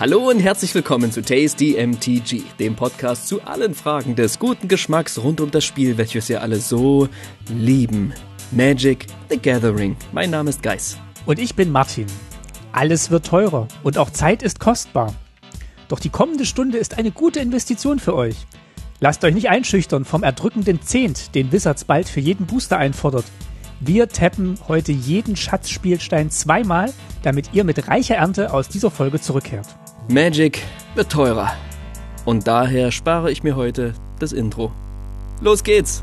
Hallo und herzlich willkommen zu Tasty MTG, dem Podcast zu allen Fragen des guten Geschmacks rund um das Spiel, welches wir alle so lieben. Magic the Gathering. Mein Name ist Geis. Und ich bin Martin. Alles wird teurer und auch Zeit ist kostbar. Doch die kommende Stunde ist eine gute Investition für euch. Lasst euch nicht einschüchtern vom erdrückenden Zehnt, den Wizards bald für jeden Booster einfordert. Wir tappen heute jeden Schatzspielstein zweimal, damit ihr mit reicher Ernte aus dieser Folge zurückkehrt. Magic wird teurer. Und daher spare ich mir heute das Intro. Los geht's!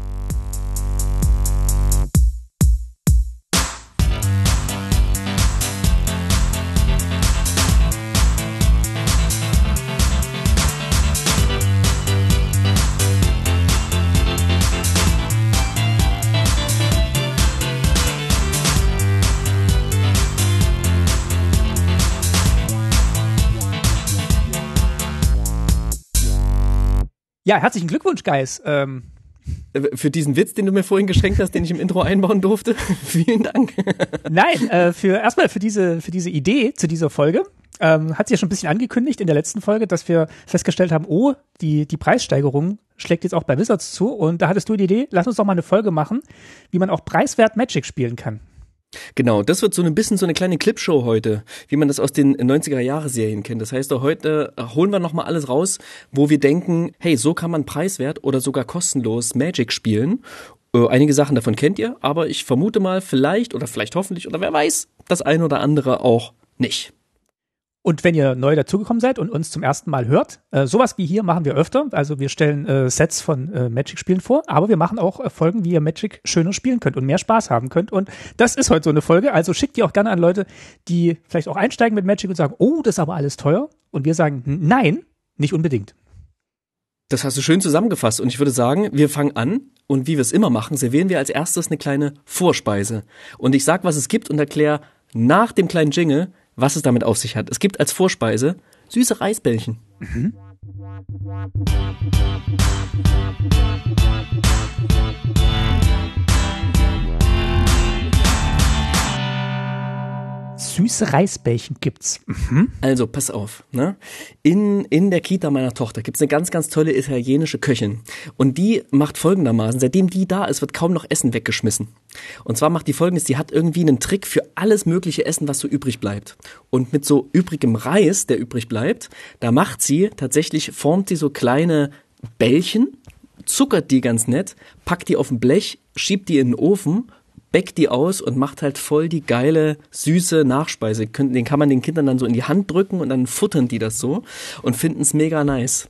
Ja, herzlichen Glückwunsch, Guys. Ähm, Äh, Für diesen Witz, den du mir vorhin geschenkt hast, den ich im Intro einbauen durfte. Vielen Dank. nein, äh, für erstmal für diese für diese Idee zu dieser Folge. Ähm, hat sie ja schon ein bisschen angekündigt in der letzten Folge, dass wir festgestellt haben, oh, die, die Preissteigerung schlägt jetzt auch bei Wizards zu. Und da hattest du die Idee, lass uns doch mal eine Folge machen, wie man auch preiswert Magic spielen kann. Genau, das wird so ein bisschen so eine kleine Clipshow heute, wie man das aus den 90er-Jahre-Serien kennt. Das heißt, heute holen wir nochmal alles raus, wo wir denken, hey, so kann man preiswert oder sogar kostenlos Magic spielen. Äh, einige Sachen davon kennt ihr, aber ich vermute mal, vielleicht oder vielleicht hoffentlich oder wer weiß, das eine oder andere auch nicht. Und wenn ihr neu dazugekommen seid und uns zum ersten Mal hört, äh, sowas wie hier machen wir öfter. Also wir stellen äh, Sets von äh, Magic-Spielen vor, aber wir machen auch äh, Folgen, wie ihr Magic schöner spielen könnt und mehr Spaß haben könnt. Und das ist heute so eine Folge. Also schickt die auch gerne an Leute, die vielleicht auch einsteigen mit Magic und sagen, oh, das ist aber alles teuer. Und wir sagen, nein, nicht unbedingt. Das hast du schön zusammengefasst und ich würde sagen, wir fangen an und wie wir es immer machen, servieren wir als erstes eine kleine Vorspeise. Und ich sag, was es gibt und erkläre nach dem kleinen Jingle, was es damit auf sich hat. Es gibt als Vorspeise süße Reisbällchen. Mhm. Süße Reisbällchen gibt's. Mhm. Also, pass auf, ne? In, in der Kita meiner Tochter gibt's eine ganz, ganz tolle italienische Köchin. Und die macht folgendermaßen, seitdem die da ist, wird kaum noch Essen weggeschmissen. Und zwar macht die folgendes, die hat irgendwie einen Trick für alles mögliche Essen, was so übrig bleibt. Und mit so übrigem Reis, der übrig bleibt, da macht sie tatsächlich, formt sie so kleine Bällchen, zuckert die ganz nett, packt die auf ein Blech, schiebt die in den Ofen, bäckt die aus und macht halt voll die geile, süße Nachspeise. Den kann man den Kindern dann so in die Hand drücken und dann futtern die das so und finden es mega nice.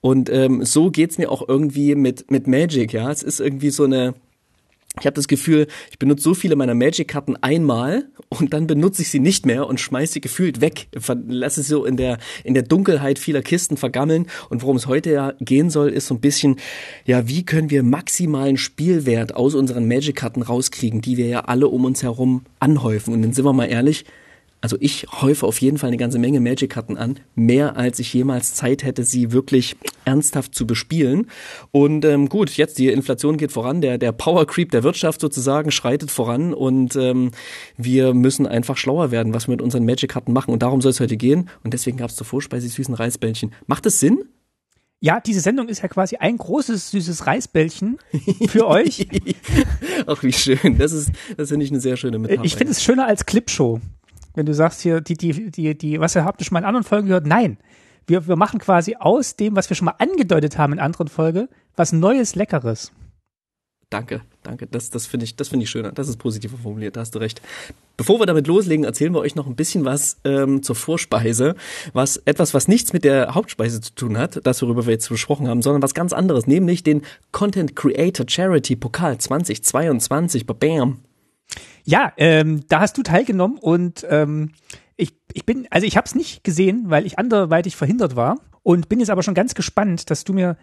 Und ähm, so geht's mir auch irgendwie mit, mit Magic, ja. Es ist irgendwie so eine, ich habe das Gefühl, ich benutze so viele meiner Magic-Karten einmal und dann benutze ich sie nicht mehr und schmeiß sie gefühlt weg. Lass es so in der, in der Dunkelheit vieler Kisten vergammeln. Und worum es heute ja gehen soll, ist so ein bisschen, ja, wie können wir maximalen Spielwert aus unseren Magic-Karten rauskriegen, die wir ja alle um uns herum anhäufen. Und dann sind wir mal ehrlich, also ich häufe auf jeden Fall eine ganze Menge Magic-Karten an, mehr als ich jemals Zeit hätte, sie wirklich ernsthaft zu bespielen. Und ähm, gut, jetzt die Inflation geht voran, der, der Power Creep der Wirtschaft sozusagen schreitet voran und ähm, wir müssen einfach schlauer werden, was wir mit unseren Magic-Karten machen. Und darum soll es heute gehen. Und deswegen gab es zur Vorspeise süßen Reisbällchen. Macht es Sinn? Ja, diese Sendung ist ja quasi ein großes süßes Reisbällchen für euch. Ach, wie schön. Das ist, das finde ich eine sehr schöne Metapher. Ich finde es schöner als Clipshow wenn du sagst hier, die, die, die, die, was ihr habt schon mal in anderen Folgen gehört? Nein. Wir, wir machen quasi aus dem, was wir schon mal angedeutet haben in anderen Folgen, was Neues, Leckeres. Danke, danke. Das, das finde ich, das finde ich schöner. Das ist positiver formuliert. Da hast du recht. Bevor wir damit loslegen, erzählen wir euch noch ein bisschen was ähm, zur Vorspeise, was etwas, was nichts mit der Hauptspeise zu tun hat, das worüber wir jetzt besprochen haben, sondern was ganz anderes, nämlich den Content Creator Charity Pokal 2022. Bam. Ja, ähm, da hast du teilgenommen und ähm, ich, ich bin, also ich habe es nicht gesehen, weil ich anderweitig verhindert war und bin jetzt aber schon ganz gespannt, dass du mir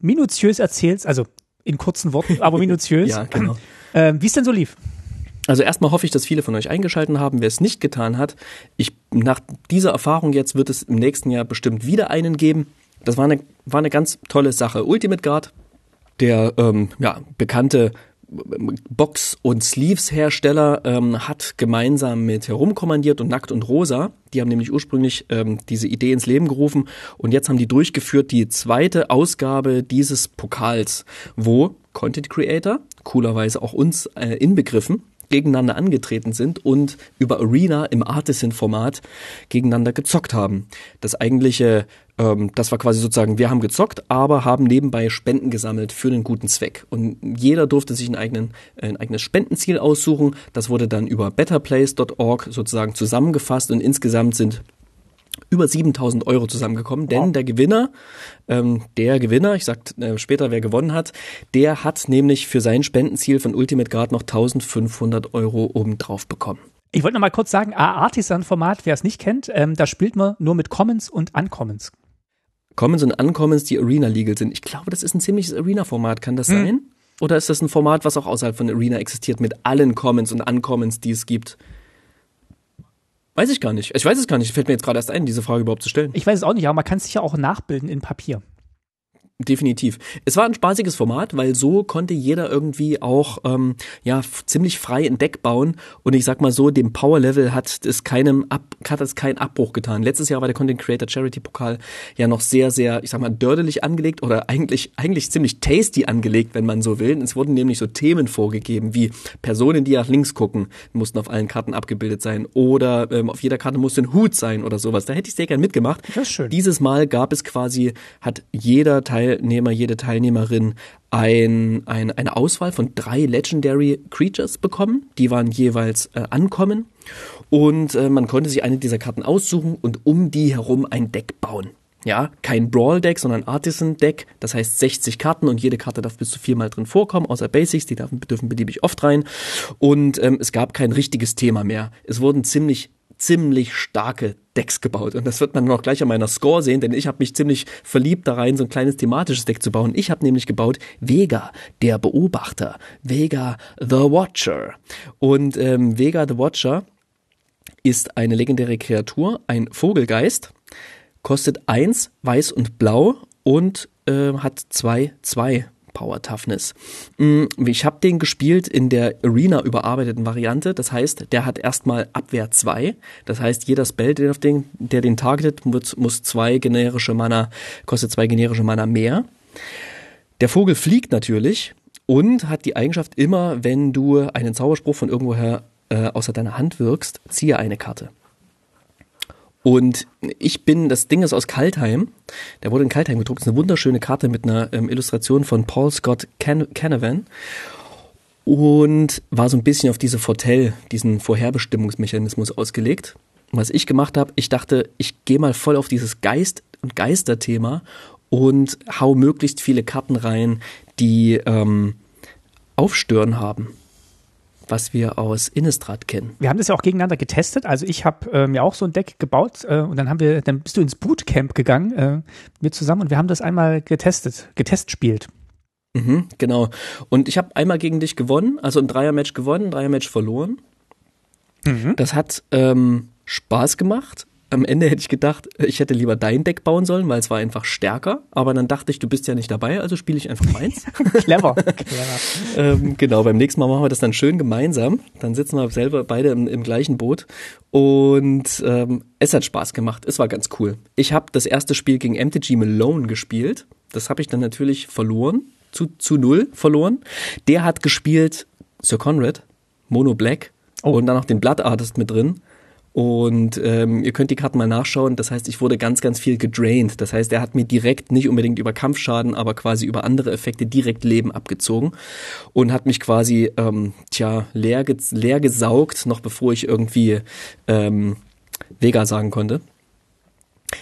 minutiös erzählst, also in kurzen Worten, aber minutiös, ja, genau. äh, wie es denn so lief. Also erstmal hoffe ich, dass viele von euch eingeschalten haben. Wer es nicht getan hat, ich, nach dieser Erfahrung jetzt wird es im nächsten Jahr bestimmt wieder einen geben. Das war eine, war eine ganz tolle Sache. Ultimate Guard, der ähm, ja, bekannte Box- und Sleeves-Hersteller ähm, hat gemeinsam mit Herumkommandiert und Nackt und Rosa, die haben nämlich ursprünglich ähm, diese Idee ins Leben gerufen und jetzt haben die durchgeführt die zweite Ausgabe dieses Pokals, wo? Content Creator, coolerweise auch uns äh, inbegriffen, gegeneinander angetreten sind und über Arena im Artisan-Format gegeneinander gezockt haben. Das eigentliche, ähm, das war quasi sozusagen, wir haben gezockt, aber haben nebenbei Spenden gesammelt für einen guten Zweck. Und jeder durfte sich einen eigenen, ein eigenes Spendenziel aussuchen. Das wurde dann über betterplace.org sozusagen zusammengefasst und insgesamt sind über 7000 Euro zusammengekommen, denn wow. der Gewinner, ähm, der Gewinner, ich sag äh, später, wer gewonnen hat, der hat nämlich für sein Spendenziel von Ultimate Guard noch 1500 Euro obendrauf bekommen. Ich wollte noch mal kurz sagen, Artisan-Format, wer es nicht kennt, ähm, da spielt man nur mit Commons und Uncommons. Commons und Uncommons, die Arena-legal sind. Ich glaube, das ist ein ziemliches Arena-Format, kann das hm. sein? Oder ist das ein Format, was auch außerhalb von Arena existiert, mit allen Commons und Uncommons, die es gibt? Weiß ich gar nicht. Ich weiß es gar nicht. Fällt mir jetzt gerade erst ein, diese Frage überhaupt zu stellen. Ich weiß es auch nicht, aber man kann es sich ja auch nachbilden in Papier definitiv. Es war ein spaßiges Format, weil so konnte jeder irgendwie auch ähm, ja ziemlich frei ein Deck bauen und ich sag mal so, dem Power Level hat es keinem Ab hat es keinen Abbruch getan. Letztes Jahr war der Content Creator Charity Pokal ja noch sehr sehr, ich sag mal dördelig angelegt oder eigentlich eigentlich ziemlich tasty angelegt, wenn man so will. Es wurden nämlich so Themen vorgegeben, wie Personen, die nach links gucken, mussten auf allen Karten abgebildet sein oder ähm, auf jeder Karte musste ein Hut sein oder sowas. Da hätte ich sehr gern mitgemacht. Das ist schön. Dieses Mal gab es quasi hat jeder Teil Teilnehmer, jede Teilnehmerin ein, ein, eine Auswahl von drei Legendary Creatures bekommen. Die waren jeweils äh, ankommen. Und äh, man konnte sich eine dieser Karten aussuchen und um die herum ein Deck bauen. Ja, kein Brawl-Deck, sondern Artisan-Deck. Das heißt 60 Karten und jede Karte darf bis zu viermal drin vorkommen, außer Basics, die dürfen, beliebig oft rein. Und ähm, es gab kein richtiges Thema mehr. Es wurden ziemlich ziemlich starke Decks gebaut. Und das wird man auch gleich an meiner Score sehen, denn ich habe mich ziemlich verliebt da rein, so ein kleines thematisches Deck zu bauen. Ich habe nämlich gebaut Vega, der Beobachter. Vega the Watcher. Und ähm, Vega the Watcher ist eine legendäre Kreatur, ein Vogelgeist, kostet eins, weiß und blau und äh, hat zwei, zwei Power Toughness. Mm, ich habe den gespielt in der Arena überarbeiteten Variante. Das heißt, der hat erstmal Abwehr 2. Das heißt, jeder Spell, der, den, der den targetet, muss, muss zwei generische Mana, kostet zwei generische Mana mehr. Der Vogel fliegt natürlich und hat die Eigenschaft immer, wenn du einen Zauberspruch von irgendwoher äh, außer deiner Hand wirkst, ziehe eine Karte. Und ich bin, das Ding ist aus Kaltheim. Der wurde in Kaltheim gedruckt. Das ist eine wunderschöne Karte mit einer ähm, Illustration von Paul Scott Can Canavan. Und war so ein bisschen auf diese Fortell, diesen Vorherbestimmungsmechanismus ausgelegt. Und was ich gemacht habe, ich dachte, ich gehe mal voll auf dieses Geist- und Geisterthema und hau möglichst viele Karten rein, die ähm, Aufstören haben was wir aus Innistrad kennen. Wir haben das ja auch gegeneinander getestet. Also ich habe äh, mir auch so ein Deck gebaut äh, und dann haben wir, dann bist du ins Bootcamp gegangen äh, mit zusammen und wir haben das einmal getestet, getest spielt. Mhm, genau. Und ich habe einmal gegen dich gewonnen, also ein Dreier-Match gewonnen, ein Dreier-Match verloren. Mhm. Das hat ähm, Spaß gemacht am Ende hätte ich gedacht, ich hätte lieber dein Deck bauen sollen, weil es war einfach stärker. Aber dann dachte ich, du bist ja nicht dabei, also spiele ich einfach meins. Clever. Clever. ähm, genau, beim nächsten Mal machen wir das dann schön gemeinsam. Dann sitzen wir selber beide im, im gleichen Boot. Und ähm, es hat Spaß gemacht. Es war ganz cool. Ich habe das erste Spiel gegen MTG Malone gespielt. Das habe ich dann natürlich verloren. Zu, zu null verloren. Der hat gespielt Sir Conrad, Mono Black oh. und dann noch den Blood Artist mit drin. Und ähm, ihr könnt die Karten mal nachschauen. Das heißt, ich wurde ganz, ganz viel gedrained. Das heißt, er hat mir direkt nicht unbedingt über Kampfschaden, aber quasi über andere Effekte direkt Leben abgezogen und hat mich quasi ähm, tja leer, leer gesaugt, noch bevor ich irgendwie ähm, Vega sagen konnte.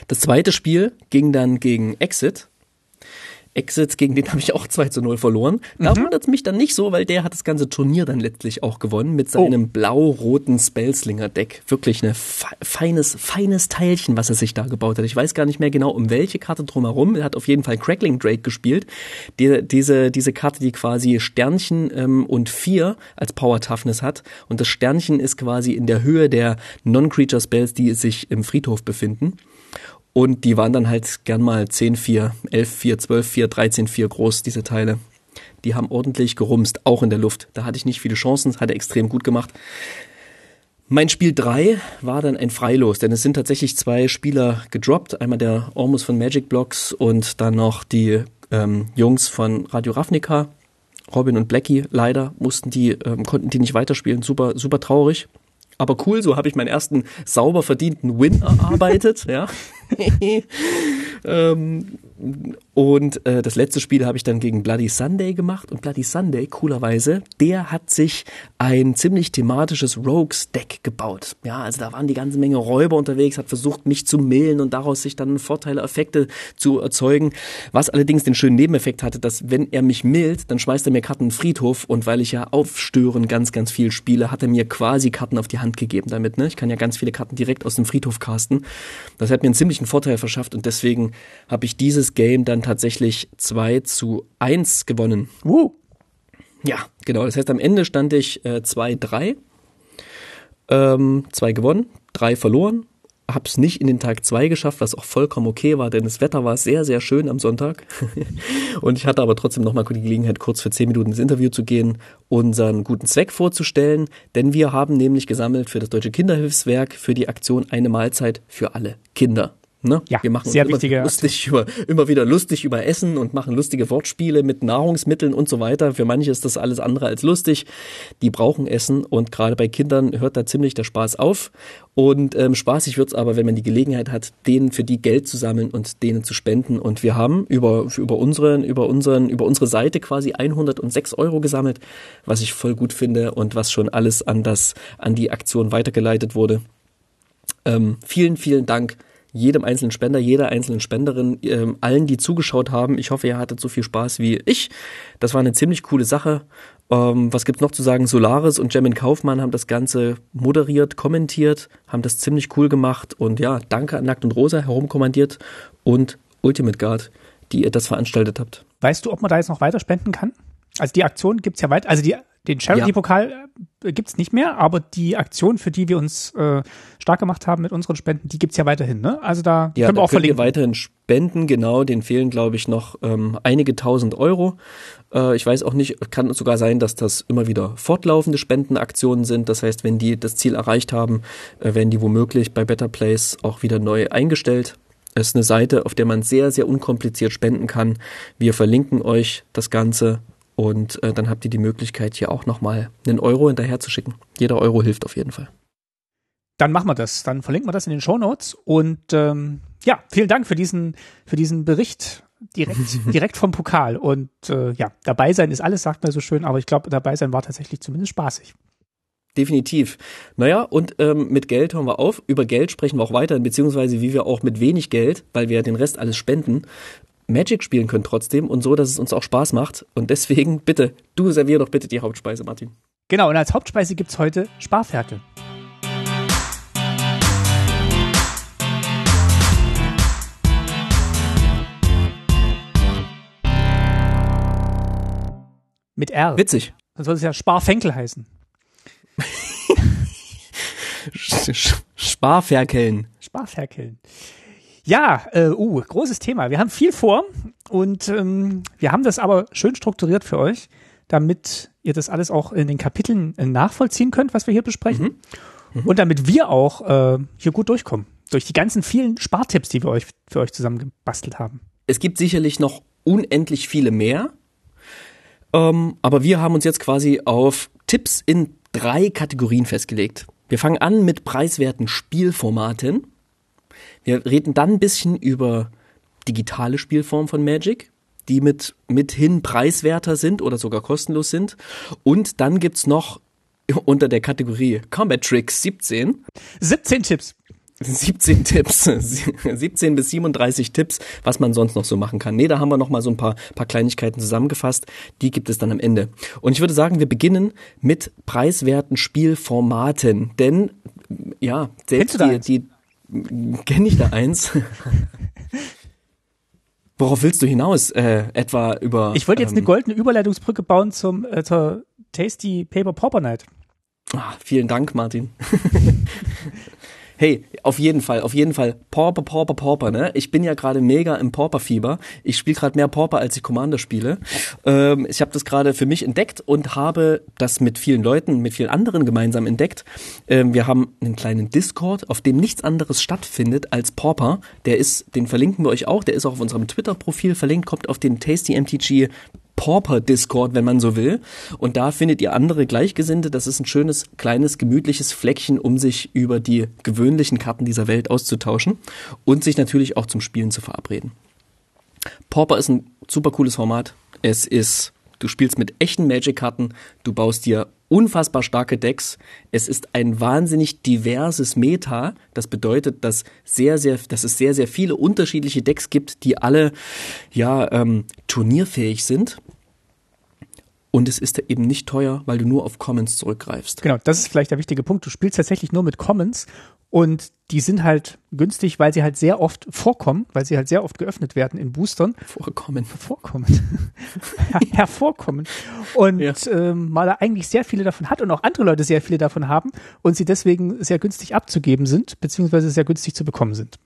Das zweite Spiel ging dann gegen Exit Exits, gegen den habe ich auch 2 zu 0 verloren. Da mhm. wundert es mich dann nicht so, weil der hat das ganze Turnier dann letztlich auch gewonnen mit seinem oh. blau-roten Spellslinger-Deck. Wirklich ein feines, feines Teilchen, was er sich da gebaut hat. Ich weiß gar nicht mehr genau, um welche Karte drumherum. Er hat auf jeden Fall Crackling Drake gespielt. Die, diese, diese Karte, die quasi Sternchen ähm, und 4 als Power Toughness hat. Und das Sternchen ist quasi in der Höhe der Non-Creature Spells, die sich im Friedhof befinden. Und die waren dann halt gern mal 10, 4, 11, 4, 12, 4, 13, 4 groß, diese Teile. die haben ordentlich gerumst, auch in der Luft. Da hatte ich nicht viele Chancen, hat er extrem gut gemacht. Mein Spiel 3 war dann ein Freilos, denn es sind tatsächlich zwei Spieler gedroppt. Einmal der Ormus von Magic Blocks und dann noch die ähm, Jungs von Radio Ravnica. Robin und Blackie, leider mussten die, ähm, konnten die nicht weiterspielen. Super, super traurig. Aber cool, so habe ich meinen ersten sauber verdienten Win erarbeitet, ja. ähm, und äh, das letzte Spiel habe ich dann gegen Bloody Sunday gemacht. Und Bloody Sunday, coolerweise, der hat sich ein ziemlich thematisches Rogues-Deck gebaut. Ja, also da waren die ganze Menge Räuber unterwegs, hat versucht, mich zu millen und daraus sich dann Vorteile, Effekte zu erzeugen. Was allerdings den schönen Nebeneffekt hatte, dass wenn er mich millt, dann schmeißt er mir Karten in den Friedhof. Und weil ich ja aufstören ganz, ganz viel spiele, hat er mir quasi Karten auf die Hand gegeben damit. Ne? Ich kann ja ganz viele Karten direkt aus dem Friedhof casten. Das hat mir einen ziemlichen Vorteil verschafft und deswegen habe ich dieses Game dann tatsächlich 2 zu 1 gewonnen. Uh. Ja, genau. Das heißt, am Ende stand ich 2-3. Äh, ähm, zwei gewonnen, drei verloren. Hab's nicht in den Tag 2 geschafft, was auch vollkommen okay war, denn das Wetter war sehr, sehr schön am Sonntag. und ich hatte aber trotzdem nochmal die Gelegenheit, kurz für 10 Minuten ins Interview zu gehen, unseren guten Zweck vorzustellen, denn wir haben nämlich gesammelt für das Deutsche Kinderhilfswerk für die Aktion Eine Mahlzeit für alle Kinder. Ne? Ja, wir machen sehr uns immer, lustig über, immer wieder lustig über Essen und machen lustige Wortspiele mit Nahrungsmitteln und so weiter. Für manche ist das alles andere als lustig. Die brauchen Essen und gerade bei Kindern hört da ziemlich der Spaß auf. Und ähm, spaßig wird's aber, wenn man die Gelegenheit hat, denen für die Geld zu sammeln und denen zu spenden. Und wir haben über, über, unseren, über, unseren, über unsere Seite quasi 106 Euro gesammelt, was ich voll gut finde und was schon alles an, das, an die Aktion weitergeleitet wurde. Ähm, vielen, vielen Dank jedem einzelnen Spender, jeder einzelnen Spenderin, ähm, allen, die zugeschaut haben. Ich hoffe, ihr hattet so viel Spaß wie ich. Das war eine ziemlich coole Sache. Ähm, was gibt's noch zu sagen? Solaris und Jemin Kaufmann haben das Ganze moderiert, kommentiert, haben das ziemlich cool gemacht und ja, danke an Nackt und Rosa herumkommandiert und Ultimate Guard, die ihr das veranstaltet habt. Weißt du, ob man da jetzt noch weiter spenden kann? Also die Aktion gibt's ja weiter, also die den Charity-Pokal äh, gibt's nicht mehr, aber die Aktion, für die wir uns äh, stark gemacht haben mit unseren Spenden, die gibt's ja weiterhin. Ne? Also da ja, können wir auch verlinken. Wir weiterhin spenden, genau. Den fehlen, glaube ich, noch ähm, einige tausend Euro. Äh, ich weiß auch nicht, kann sogar sein, dass das immer wieder fortlaufende Spendenaktionen sind. Das heißt, wenn die das Ziel erreicht haben, äh, werden die womöglich bei Better Place auch wieder neu eingestellt. Es ist eine Seite, auf der man sehr, sehr unkompliziert spenden kann. Wir verlinken euch das Ganze und äh, dann habt ihr die Möglichkeit, hier auch nochmal einen Euro hinterher zu schicken. Jeder Euro hilft auf jeden Fall. Dann machen wir das. Dann verlinken wir das in den Show Notes. Und ähm, ja, vielen Dank für diesen, für diesen Bericht direkt, direkt vom Pokal. Und äh, ja, dabei sein ist alles, sagt man so schön, aber ich glaube, dabei sein war tatsächlich zumindest spaßig. Definitiv. Naja, und ähm, mit Geld hören wir auf. Über Geld sprechen wir auch weiter, beziehungsweise wie wir auch mit wenig Geld, weil wir den Rest alles spenden, Magic spielen können trotzdem und so, dass es uns auch Spaß macht. Und deswegen, bitte, du servier doch bitte die Hauptspeise, Martin. Genau, und als Hauptspeise gibt's heute Sparferkel. Mit R. Witzig. Dann soll es ja Sparfenkel heißen. Sparferkeln. Sparferkeln. Ja, äh, uh, großes Thema. Wir haben viel vor und ähm, wir haben das aber schön strukturiert für euch, damit ihr das alles auch in den Kapiteln äh, nachvollziehen könnt, was wir hier besprechen. Mhm. Mhm. Und damit wir auch äh, hier gut durchkommen. Durch die ganzen vielen Spartipps, die wir euch für euch zusammengebastelt haben. Es gibt sicherlich noch unendlich viele mehr. Ähm, aber wir haben uns jetzt quasi auf Tipps in drei Kategorien festgelegt. Wir fangen an mit preiswerten Spielformaten. Wir reden dann ein bisschen über digitale Spielformen von Magic, die mit mithin preiswerter sind oder sogar kostenlos sind. Und dann gibt's noch unter der Kategorie Combat Tricks 17 17 Tipps. 17 Tipps, 17 bis 37 Tipps, was man sonst noch so machen kann. Nee, da haben wir noch mal so ein paar, paar Kleinigkeiten zusammengefasst. Die gibt es dann am Ende. Und ich würde sagen, wir beginnen mit preiswerten Spielformaten. Denn, ja, selbst die, die, kenne ich da eins? Worauf willst du hinaus? Äh, etwa über. Ich wollte jetzt ähm, eine goldene Überleitungsbrücke bauen zum äh, zur Tasty Paper Pauper Night. Ah, vielen Dank, Martin. Hey, auf jeden Fall, auf jeden Fall. Pauper, Pauper, Pauper, ne? Ich bin ja gerade mega im Pauper-Fieber. Ich spiele gerade mehr Pauper, als ich Commander spiele. Ähm, ich habe das gerade für mich entdeckt und habe das mit vielen Leuten, mit vielen anderen gemeinsam entdeckt. Ähm, wir haben einen kleinen Discord, auf dem nichts anderes stattfindet als Pauper. Der ist, den verlinken wir euch auch. Der ist auch auf unserem Twitter-Profil verlinkt, kommt auf den Tasty MTG Pauper Discord, wenn man so will. Und da findet ihr andere Gleichgesinnte. Das ist ein schönes, kleines, gemütliches Fleckchen, um sich über die gewöhnlichen Karten dieser Welt auszutauschen und sich natürlich auch zum Spielen zu verabreden. Pauper ist ein super cooles Format. Es ist, du spielst mit echten Magic-Karten, du baust dir unfassbar starke Decks. Es ist ein wahnsinnig diverses Meta. Das bedeutet, dass sehr, sehr, dass es sehr, sehr viele unterschiedliche Decks gibt, die alle ja ähm, turnierfähig sind. Und es ist eben nicht teuer, weil du nur auf Commons zurückgreifst. Genau, das ist vielleicht der wichtige Punkt. Du spielst tatsächlich nur mit Commons und die sind halt günstig, weil sie halt sehr oft vorkommen, weil sie halt sehr oft geöffnet werden in Boostern. Vorkommen. Vorkommen. Hervorkommen. Und ja. ähm, mal eigentlich sehr viele davon hat und auch andere Leute sehr viele davon haben und sie deswegen sehr günstig abzugeben sind, beziehungsweise sehr günstig zu bekommen sind.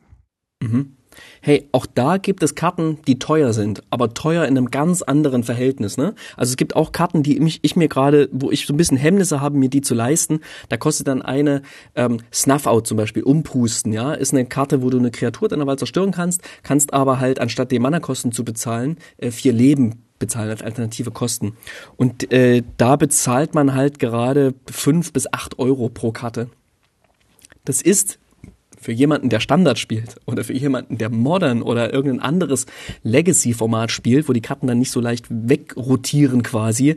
Mhm. Hey, auch da gibt es Karten, die teuer sind, aber teuer in einem ganz anderen Verhältnis. Ne? Also es gibt auch Karten, die mich, ich mir gerade, wo ich so ein bisschen Hemmnisse habe, mir die zu leisten. Da kostet dann eine ähm, Snuff-Out zum Beispiel, umpusten. Ja, ist eine Karte, wo du eine Kreatur deiner Wahl zerstören kannst, kannst aber halt anstatt die Mana-Kosten zu bezahlen, äh, vier Leben bezahlen als alternative Kosten. Und äh, da bezahlt man halt gerade fünf bis acht Euro pro Karte. Das ist für jemanden, der Standard spielt oder für jemanden, der Modern oder irgendein anderes Legacy-Format spielt, wo die Karten dann nicht so leicht wegrotieren quasi,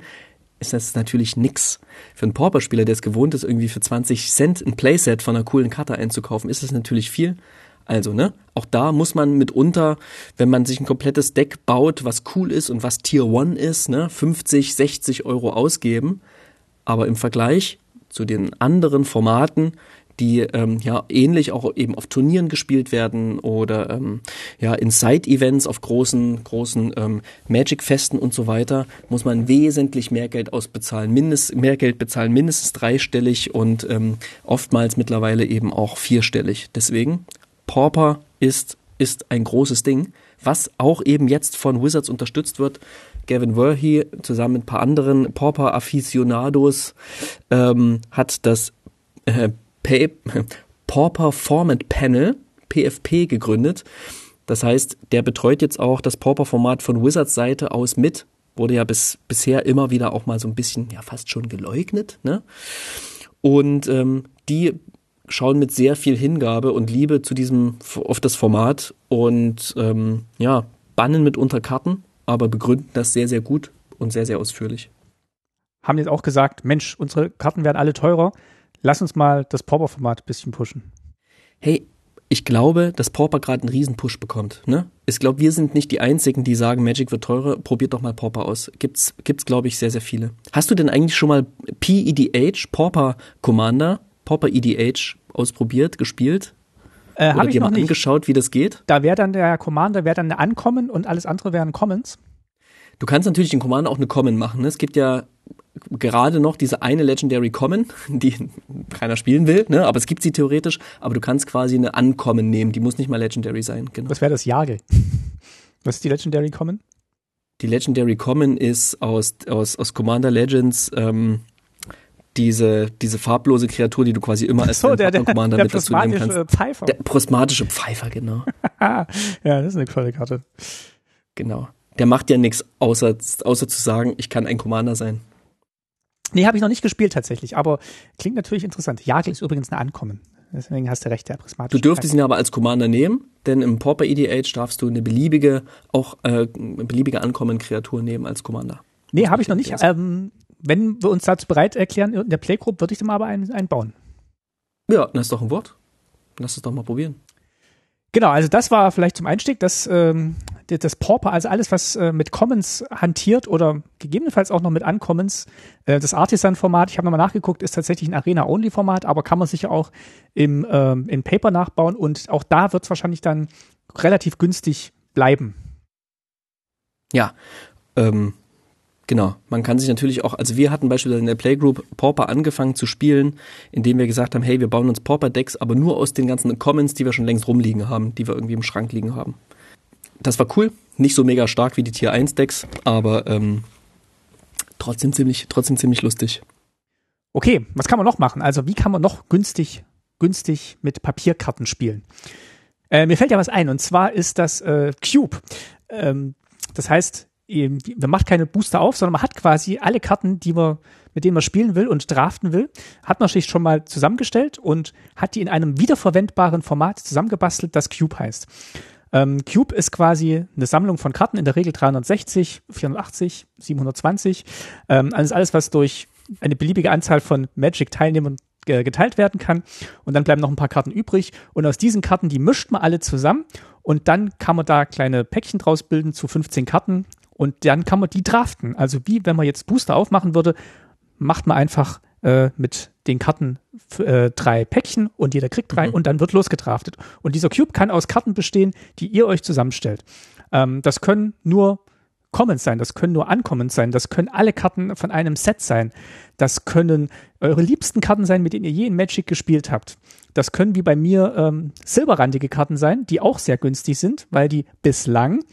ist das natürlich nix. Für einen Pauper-Spieler, der es gewohnt ist, irgendwie für 20 Cent ein Playset von einer coolen Karte einzukaufen, ist das natürlich viel. Also, ne, auch da muss man mitunter, wenn man sich ein komplettes Deck baut, was cool ist und was Tier 1 ist, ne, 50, 60 Euro ausgeben. Aber im Vergleich zu den anderen Formaten die ähm, ja ähnlich auch eben auf Turnieren gespielt werden oder ähm, ja in Side-Events auf großen großen ähm, Magic-Festen und so weiter muss man wesentlich mehr Geld ausbezahlen, mindest mehr Geld bezahlen, mindestens dreistellig und ähm, oftmals mittlerweile eben auch vierstellig. Deswegen Pauper ist ist ein großes Ding, was auch eben jetzt von Wizards unterstützt wird. Gavin Verhey zusammen mit ein paar anderen Pauper Aficionados ähm, hat das äh, Pauper Format Panel, PFP, gegründet. Das heißt, der betreut jetzt auch das Pauper-Format von Wizards Seite aus mit. Wurde ja bis, bisher immer wieder auch mal so ein bisschen, ja, fast schon geleugnet. Ne? Und ähm, die schauen mit sehr viel Hingabe und Liebe zu diesem, auf das Format und ähm, ja, bannen mitunter Karten, aber begründen das sehr, sehr gut und sehr, sehr ausführlich. Haben jetzt auch gesagt, Mensch, unsere Karten werden alle teurer lass uns mal das Pauper-Format ein bisschen pushen. Hey, ich glaube, dass Pauper gerade einen Riesen-Push bekommt. Ne? Ich glaube, wir sind nicht die Einzigen, die sagen, Magic wird teurer, probiert doch mal Pauper aus. Gibt's, gibt's glaube ich, sehr, sehr viele. Hast du denn eigentlich schon mal PEDH, Pauper Commander, Pauper EDH ausprobiert, gespielt? Äh, Habe ich dir mal angeschaut, wie das geht? Da wäre dann der Commander, wäre dann Ankommen und alles andere wären Commons. Du kannst natürlich den Commander auch eine Common machen. Ne? Es gibt ja gerade noch diese eine Legendary Common, die keiner spielen will, ne? aber es gibt sie theoretisch, aber du kannst quasi eine Uncommon nehmen, die muss nicht mal Legendary sein. Genau. Was wäre das Jagel? Was ist die Legendary Common? Die Legendary Common ist aus, aus, aus Commander Legends ähm, diese, diese farblose Kreatur, die du quasi immer als so, der, der, Commander der mit dazu nehmen kannst. Pfeifer. Der prismatische Pfeifer, genau. ja, das ist eine tolle Karte. Genau. Der macht ja nichts, außer, außer zu sagen, ich kann ein Commander sein. Nee, habe ich noch nicht gespielt tatsächlich, aber klingt natürlich interessant. Jagel ist übrigens ein Ankommen. Deswegen hast du recht, der prismatische. Du dürftest ihn aber als Commander nehmen, denn im Pauper EDH darfst du eine beliebige, auch äh, beliebige Ankommen-Kreatur nehmen als Commander. Nee, habe ich noch nicht. Ähm, wenn wir uns dazu bereit erklären in der Playgroup, würde ich dann aber einen, einen bauen. Ja, das ist doch ein Wort. Lass es doch mal probieren. Genau, also das war vielleicht zum Einstieg, das, ähm, das Pauper, also alles, was äh, mit Commons hantiert oder gegebenenfalls auch noch mit Uncommons. Äh, das Artisan-Format, ich habe nochmal nachgeguckt, ist tatsächlich ein Arena-Only-Format, aber kann man sicher auch im, ähm, in Paper nachbauen und auch da wird es wahrscheinlich dann relativ günstig bleiben. Ja, ähm, Genau, man kann sich natürlich auch, also wir hatten beispielsweise in der Playgroup Pauper angefangen zu spielen, indem wir gesagt haben, hey, wir bauen uns Pauper-Decks, aber nur aus den ganzen Commons, die wir schon längst rumliegen haben, die wir irgendwie im Schrank liegen haben. Das war cool, nicht so mega stark wie die Tier 1 Decks, aber ähm, trotzdem ziemlich, trotzdem ziemlich lustig. Okay, was kann man noch machen? Also wie kann man noch günstig, günstig mit Papierkarten spielen? Äh, mir fällt ja was ein, und zwar ist das äh, Cube. Ähm, das heißt, man macht keine Booster auf, sondern man hat quasi alle Karten, die man, mit denen man spielen will und draften will, hat man sich schon mal zusammengestellt und hat die in einem wiederverwendbaren Format zusammengebastelt, das Cube heißt. Ähm, Cube ist quasi eine Sammlung von Karten, in der Regel 360, 480, 720. Ähm, alles, alles, was durch eine beliebige Anzahl von Magic-Teilnehmern geteilt werden kann. Und dann bleiben noch ein paar Karten übrig. Und aus diesen Karten, die mischt man alle zusammen. Und dann kann man da kleine Päckchen draus bilden zu 15 Karten und dann kann man die draften. Also wie wenn man jetzt Booster aufmachen würde, macht man einfach äh, mit den Karten äh, drei Päckchen und jeder kriegt drei mhm. und dann wird losgedraftet. Und dieser Cube kann aus Karten bestehen, die ihr euch zusammenstellt. Ähm, das können nur Commons sein, das können nur Uncommons sein, das können alle Karten von einem Set sein, das können eure liebsten Karten sein, mit denen ihr je in Magic gespielt habt. Das können wie bei mir ähm, silberrandige Karten sein, die auch sehr günstig sind, weil die bislang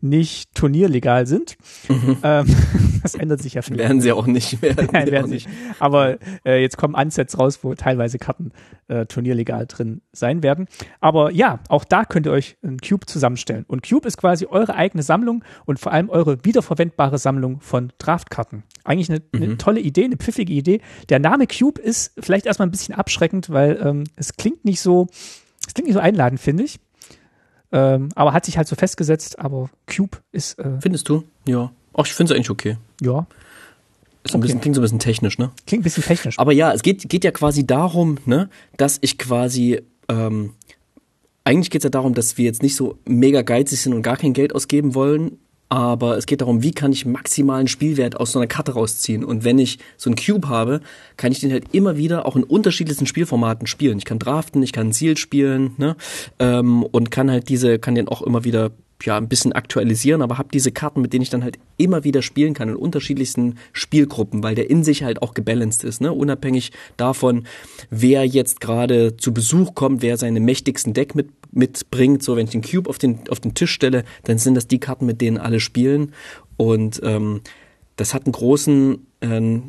nicht turnierlegal sind. Mhm. Ähm, das ändert sich ja vielleicht. Werden sie auch nicht mehr. Nein, werden sie nicht. Aber äh, jetzt kommen Ansets raus, wo teilweise Karten äh, turnierlegal drin sein werden. Aber ja, auch da könnt ihr euch einen Cube zusammenstellen. Und Cube ist quasi eure eigene Sammlung und vor allem eure wiederverwendbare Sammlung von Draftkarten. Eigentlich eine, mhm. eine tolle Idee, eine pfiffige Idee. Der Name Cube ist vielleicht erstmal ein bisschen abschreckend, weil ähm, es klingt nicht so, es klingt nicht so einladend, finde ich. Ähm, aber hat sich halt so festgesetzt, aber Cube ist. Äh, Findest du? Ja. Ach, ich finde es eigentlich okay. Ja. Ist ein bisschen, klingt so ein bisschen technisch, ne? Klingt ein bisschen technisch. Aber ja, es geht, geht ja quasi darum, ne, dass ich quasi, ähm, eigentlich geht es ja darum, dass wir jetzt nicht so mega geizig sind und gar kein Geld ausgeben wollen, aber es geht darum, wie kann ich maximalen Spielwert aus so einer Karte rausziehen. Und wenn ich so einen Cube habe, kann ich den halt immer wieder auch in unterschiedlichsten Spielformaten spielen. Ich kann draften, ich kann Seal spielen, ne? Ähm, und kann halt diese, kann den auch immer wieder ja ein bisschen aktualisieren, aber habe diese Karten, mit denen ich dann halt immer wieder spielen kann in unterschiedlichsten Spielgruppen, weil der in sich halt auch gebalanced ist, ne? Unabhängig davon, wer jetzt gerade zu Besuch kommt, wer seine mächtigsten Deck mit mitbringt. So, wenn ich den Cube auf den, auf den Tisch stelle, dann sind das die Karten, mit denen alle spielen. Und ähm, das hat einen großen, äh,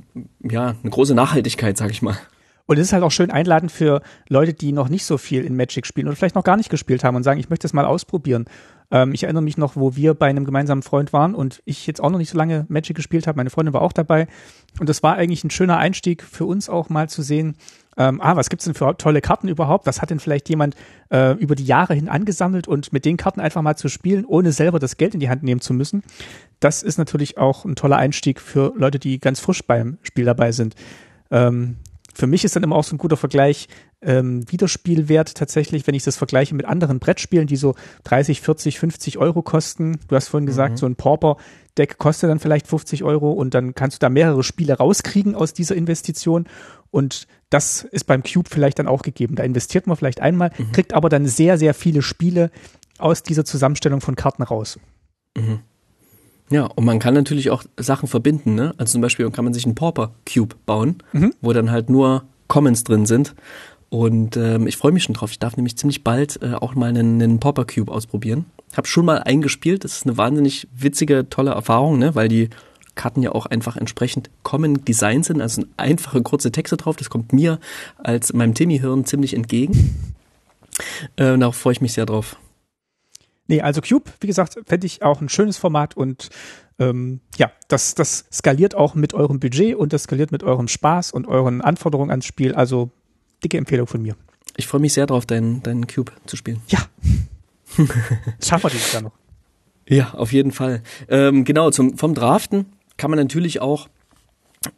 ja, eine große Nachhaltigkeit, sag ich mal. Und es ist halt auch schön einladend für Leute, die noch nicht so viel in Magic spielen oder vielleicht noch gar nicht gespielt haben und sagen, ich möchte es mal ausprobieren. Ähm, ich erinnere mich noch, wo wir bei einem gemeinsamen Freund waren und ich jetzt auch noch nicht so lange Magic gespielt habe. Meine Freundin war auch dabei. Und das war eigentlich ein schöner Einstieg für uns auch mal zu sehen, ähm, ah, was gibt's denn für tolle Karten überhaupt? Was hat denn vielleicht jemand äh, über die Jahre hin angesammelt und mit den Karten einfach mal zu spielen, ohne selber das Geld in die Hand nehmen zu müssen? Das ist natürlich auch ein toller Einstieg für Leute, die ganz frisch beim Spiel dabei sind. Ähm, für mich ist dann immer auch so ein guter Vergleich ähm, Wiederspielwert tatsächlich, wenn ich das vergleiche mit anderen Brettspielen, die so 30, 40, 50 Euro kosten. Du hast vorhin gesagt, mhm. so ein Pauper-Deck kostet dann vielleicht 50 Euro und dann kannst du da mehrere Spiele rauskriegen aus dieser Investition. Und das ist beim Cube vielleicht dann auch gegeben. Da investiert man vielleicht einmal, mhm. kriegt aber dann sehr, sehr viele Spiele aus dieser Zusammenstellung von Karten raus. Mhm. Ja, und man kann natürlich auch Sachen verbinden, ne? Also zum Beispiel kann man sich einen Pauper Cube bauen, mhm. wo dann halt nur Commons drin sind. Und ähm, ich freue mich schon drauf. Ich darf nämlich ziemlich bald äh, auch mal einen, einen Pauper Cube ausprobieren. Hab schon mal eingespielt. Das ist eine wahnsinnig witzige, tolle Erfahrung, ne? Weil die Karten ja auch einfach entsprechend Common Design sind, also einfache kurze Texte drauf. Das kommt mir als meinem Timmy-Hirn ziemlich entgegen. Äh, darauf freue ich mich sehr drauf. Nee, also Cube, wie gesagt, fände ich auch ein schönes Format und ähm, ja, das, das skaliert auch mit eurem Budget und das skaliert mit eurem Spaß und euren Anforderungen ans Spiel. Also dicke Empfehlung von mir. Ich freue mich sehr drauf, deinen, deinen Cube zu spielen. Ja. Schaffen wir dieses Jahr noch. Ja, auf jeden Fall. Ähm, genau, zum, vom Draften kann man natürlich auch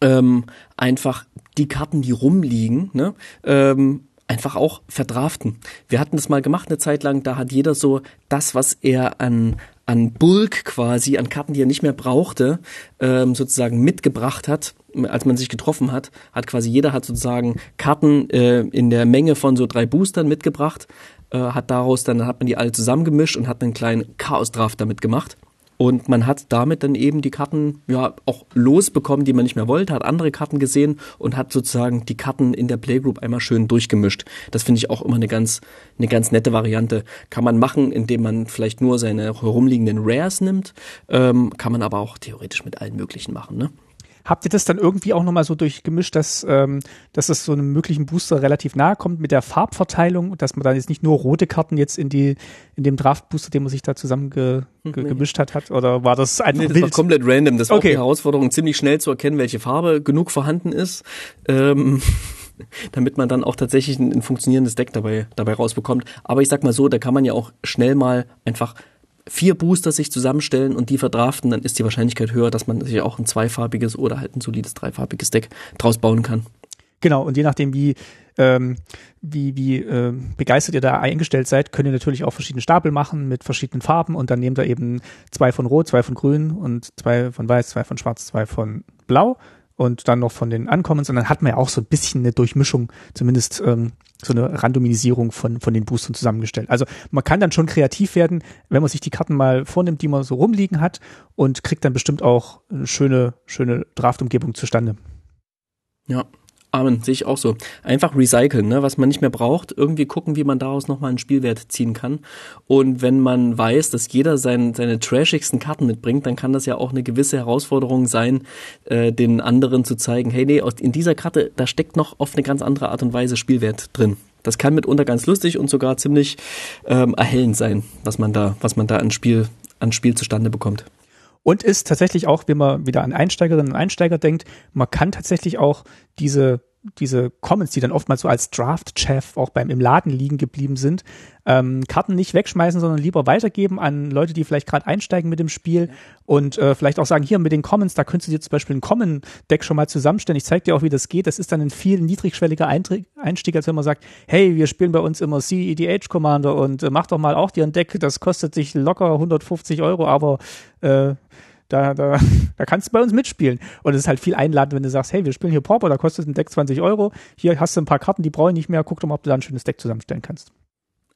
ähm, einfach die Karten, die rumliegen, ne, ähm, einfach auch verdraften. Wir hatten das mal gemacht eine Zeit lang, da hat jeder so das, was er an an Bulk quasi, an Karten, die er nicht mehr brauchte, ähm, sozusagen mitgebracht hat, als man sich getroffen hat, hat quasi jeder hat sozusagen Karten äh, in der Menge von so drei Boostern mitgebracht, äh, hat daraus dann hat man die alle zusammengemischt und hat einen kleinen Chaos-Draft damit gemacht. Und man hat damit dann eben die Karten ja auch losbekommen, die man nicht mehr wollte, hat andere Karten gesehen und hat sozusagen die Karten in der Playgroup einmal schön durchgemischt. Das finde ich auch immer eine ganz, eine ganz nette Variante. Kann man machen, indem man vielleicht nur seine herumliegenden Rares nimmt, ähm, kann man aber auch theoretisch mit allen möglichen machen. Ne? Habt ihr das dann irgendwie auch nochmal so durchgemischt, dass, ähm, dass es so einem möglichen Booster relativ nahe kommt mit der Farbverteilung, dass man dann jetzt nicht nur rote Karten jetzt in die in dem Draft-Booster, den man sich da zusammen ge, ge, gemischt hat, hat? Oder war das einfach nee, das wild? war komplett random. Das war okay. auch die Herausforderung, ziemlich schnell zu erkennen, welche Farbe genug vorhanden ist. Ähm damit man dann auch tatsächlich ein, ein funktionierendes Deck dabei, dabei rausbekommt. Aber ich sag mal so, da kann man ja auch schnell mal einfach vier Booster sich zusammenstellen und die verdraften, dann ist die Wahrscheinlichkeit höher, dass man sich auch ein zweifarbiges oder halt ein solides dreifarbiges Deck draus bauen kann. Genau, und je nachdem, wie, ähm, wie, wie äh, begeistert ihr da eingestellt seid, könnt ihr natürlich auch verschiedene Stapel machen mit verschiedenen Farben und dann nehmt ihr eben zwei von Rot, zwei von Grün und zwei von Weiß, zwei von Schwarz, zwei von Blau und dann noch von den Ankommens und dann hat man ja auch so ein bisschen eine Durchmischung, zumindest ähm, so eine Randomisierung von, von den Boostern zusammengestellt. Also man kann dann schon kreativ werden, wenn man sich die Karten mal vornimmt, die man so rumliegen hat und kriegt dann bestimmt auch eine schöne, schöne Draftumgebung zustande. Ja, Amen, sehe ich auch so. Einfach recyceln, ne? was man nicht mehr braucht, irgendwie gucken, wie man daraus nochmal einen Spielwert ziehen kann. Und wenn man weiß, dass jeder sein, seine trashigsten Karten mitbringt, dann kann das ja auch eine gewisse Herausforderung sein, äh, den anderen zu zeigen, hey, nee, in dieser Karte, da steckt noch auf eine ganz andere Art und Weise Spielwert drin. Das kann mitunter ganz lustig und sogar ziemlich ähm, erhellend sein, was man da, was man da an Spiel, an Spiel zustande bekommt. Und ist tatsächlich auch, wenn man wieder an Einsteigerinnen und Einsteiger denkt, man kann tatsächlich auch diese diese Comments, die dann oftmals so als Draft-Chef auch beim im Laden liegen geblieben sind, ähm, Karten nicht wegschmeißen, sondern lieber weitergeben an Leute, die vielleicht gerade einsteigen mit dem Spiel und äh, vielleicht auch sagen, hier mit den Commons, da könntest du dir zum Beispiel ein Common-Deck schon mal zusammenstellen. Ich zeige dir auch, wie das geht. Das ist dann ein viel niedrigschwelliger Einstieg, als wenn man sagt, hey, wir spielen bei uns immer CEDH Commander und äh, mach doch mal auch dir ein Deck, das kostet sich locker 150 Euro, aber äh, da, da, da kannst du bei uns mitspielen. Und es ist halt viel einladend, wenn du sagst, hey, wir spielen hier Pauper, da kostet ein Deck 20 Euro. Hier hast du ein paar Karten, die brauche ich nicht mehr. Guck doch mal, ob du da ein schönes Deck zusammenstellen kannst.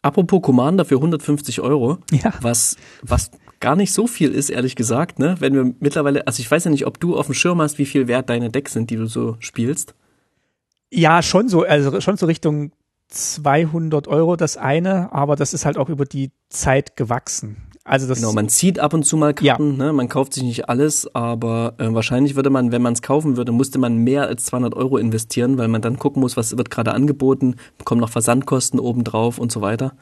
Apropos Commander für 150 Euro, ja. was, was gar nicht so viel ist, ehrlich gesagt, ne? Wenn wir mittlerweile, also ich weiß ja nicht, ob du auf dem Schirm hast, wie viel wert deine Decks sind, die du so spielst. Ja, schon so, also schon so Richtung 200 Euro das eine, aber das ist halt auch über die Zeit gewachsen. Also das genau, man zieht ab und zu mal Karten, ja. ne? man kauft sich nicht alles, aber äh, wahrscheinlich würde man, wenn man es kaufen würde, musste man mehr als 200 Euro investieren, weil man dann gucken muss, was wird gerade angeboten, bekommen noch Versandkosten obendrauf und so weiter.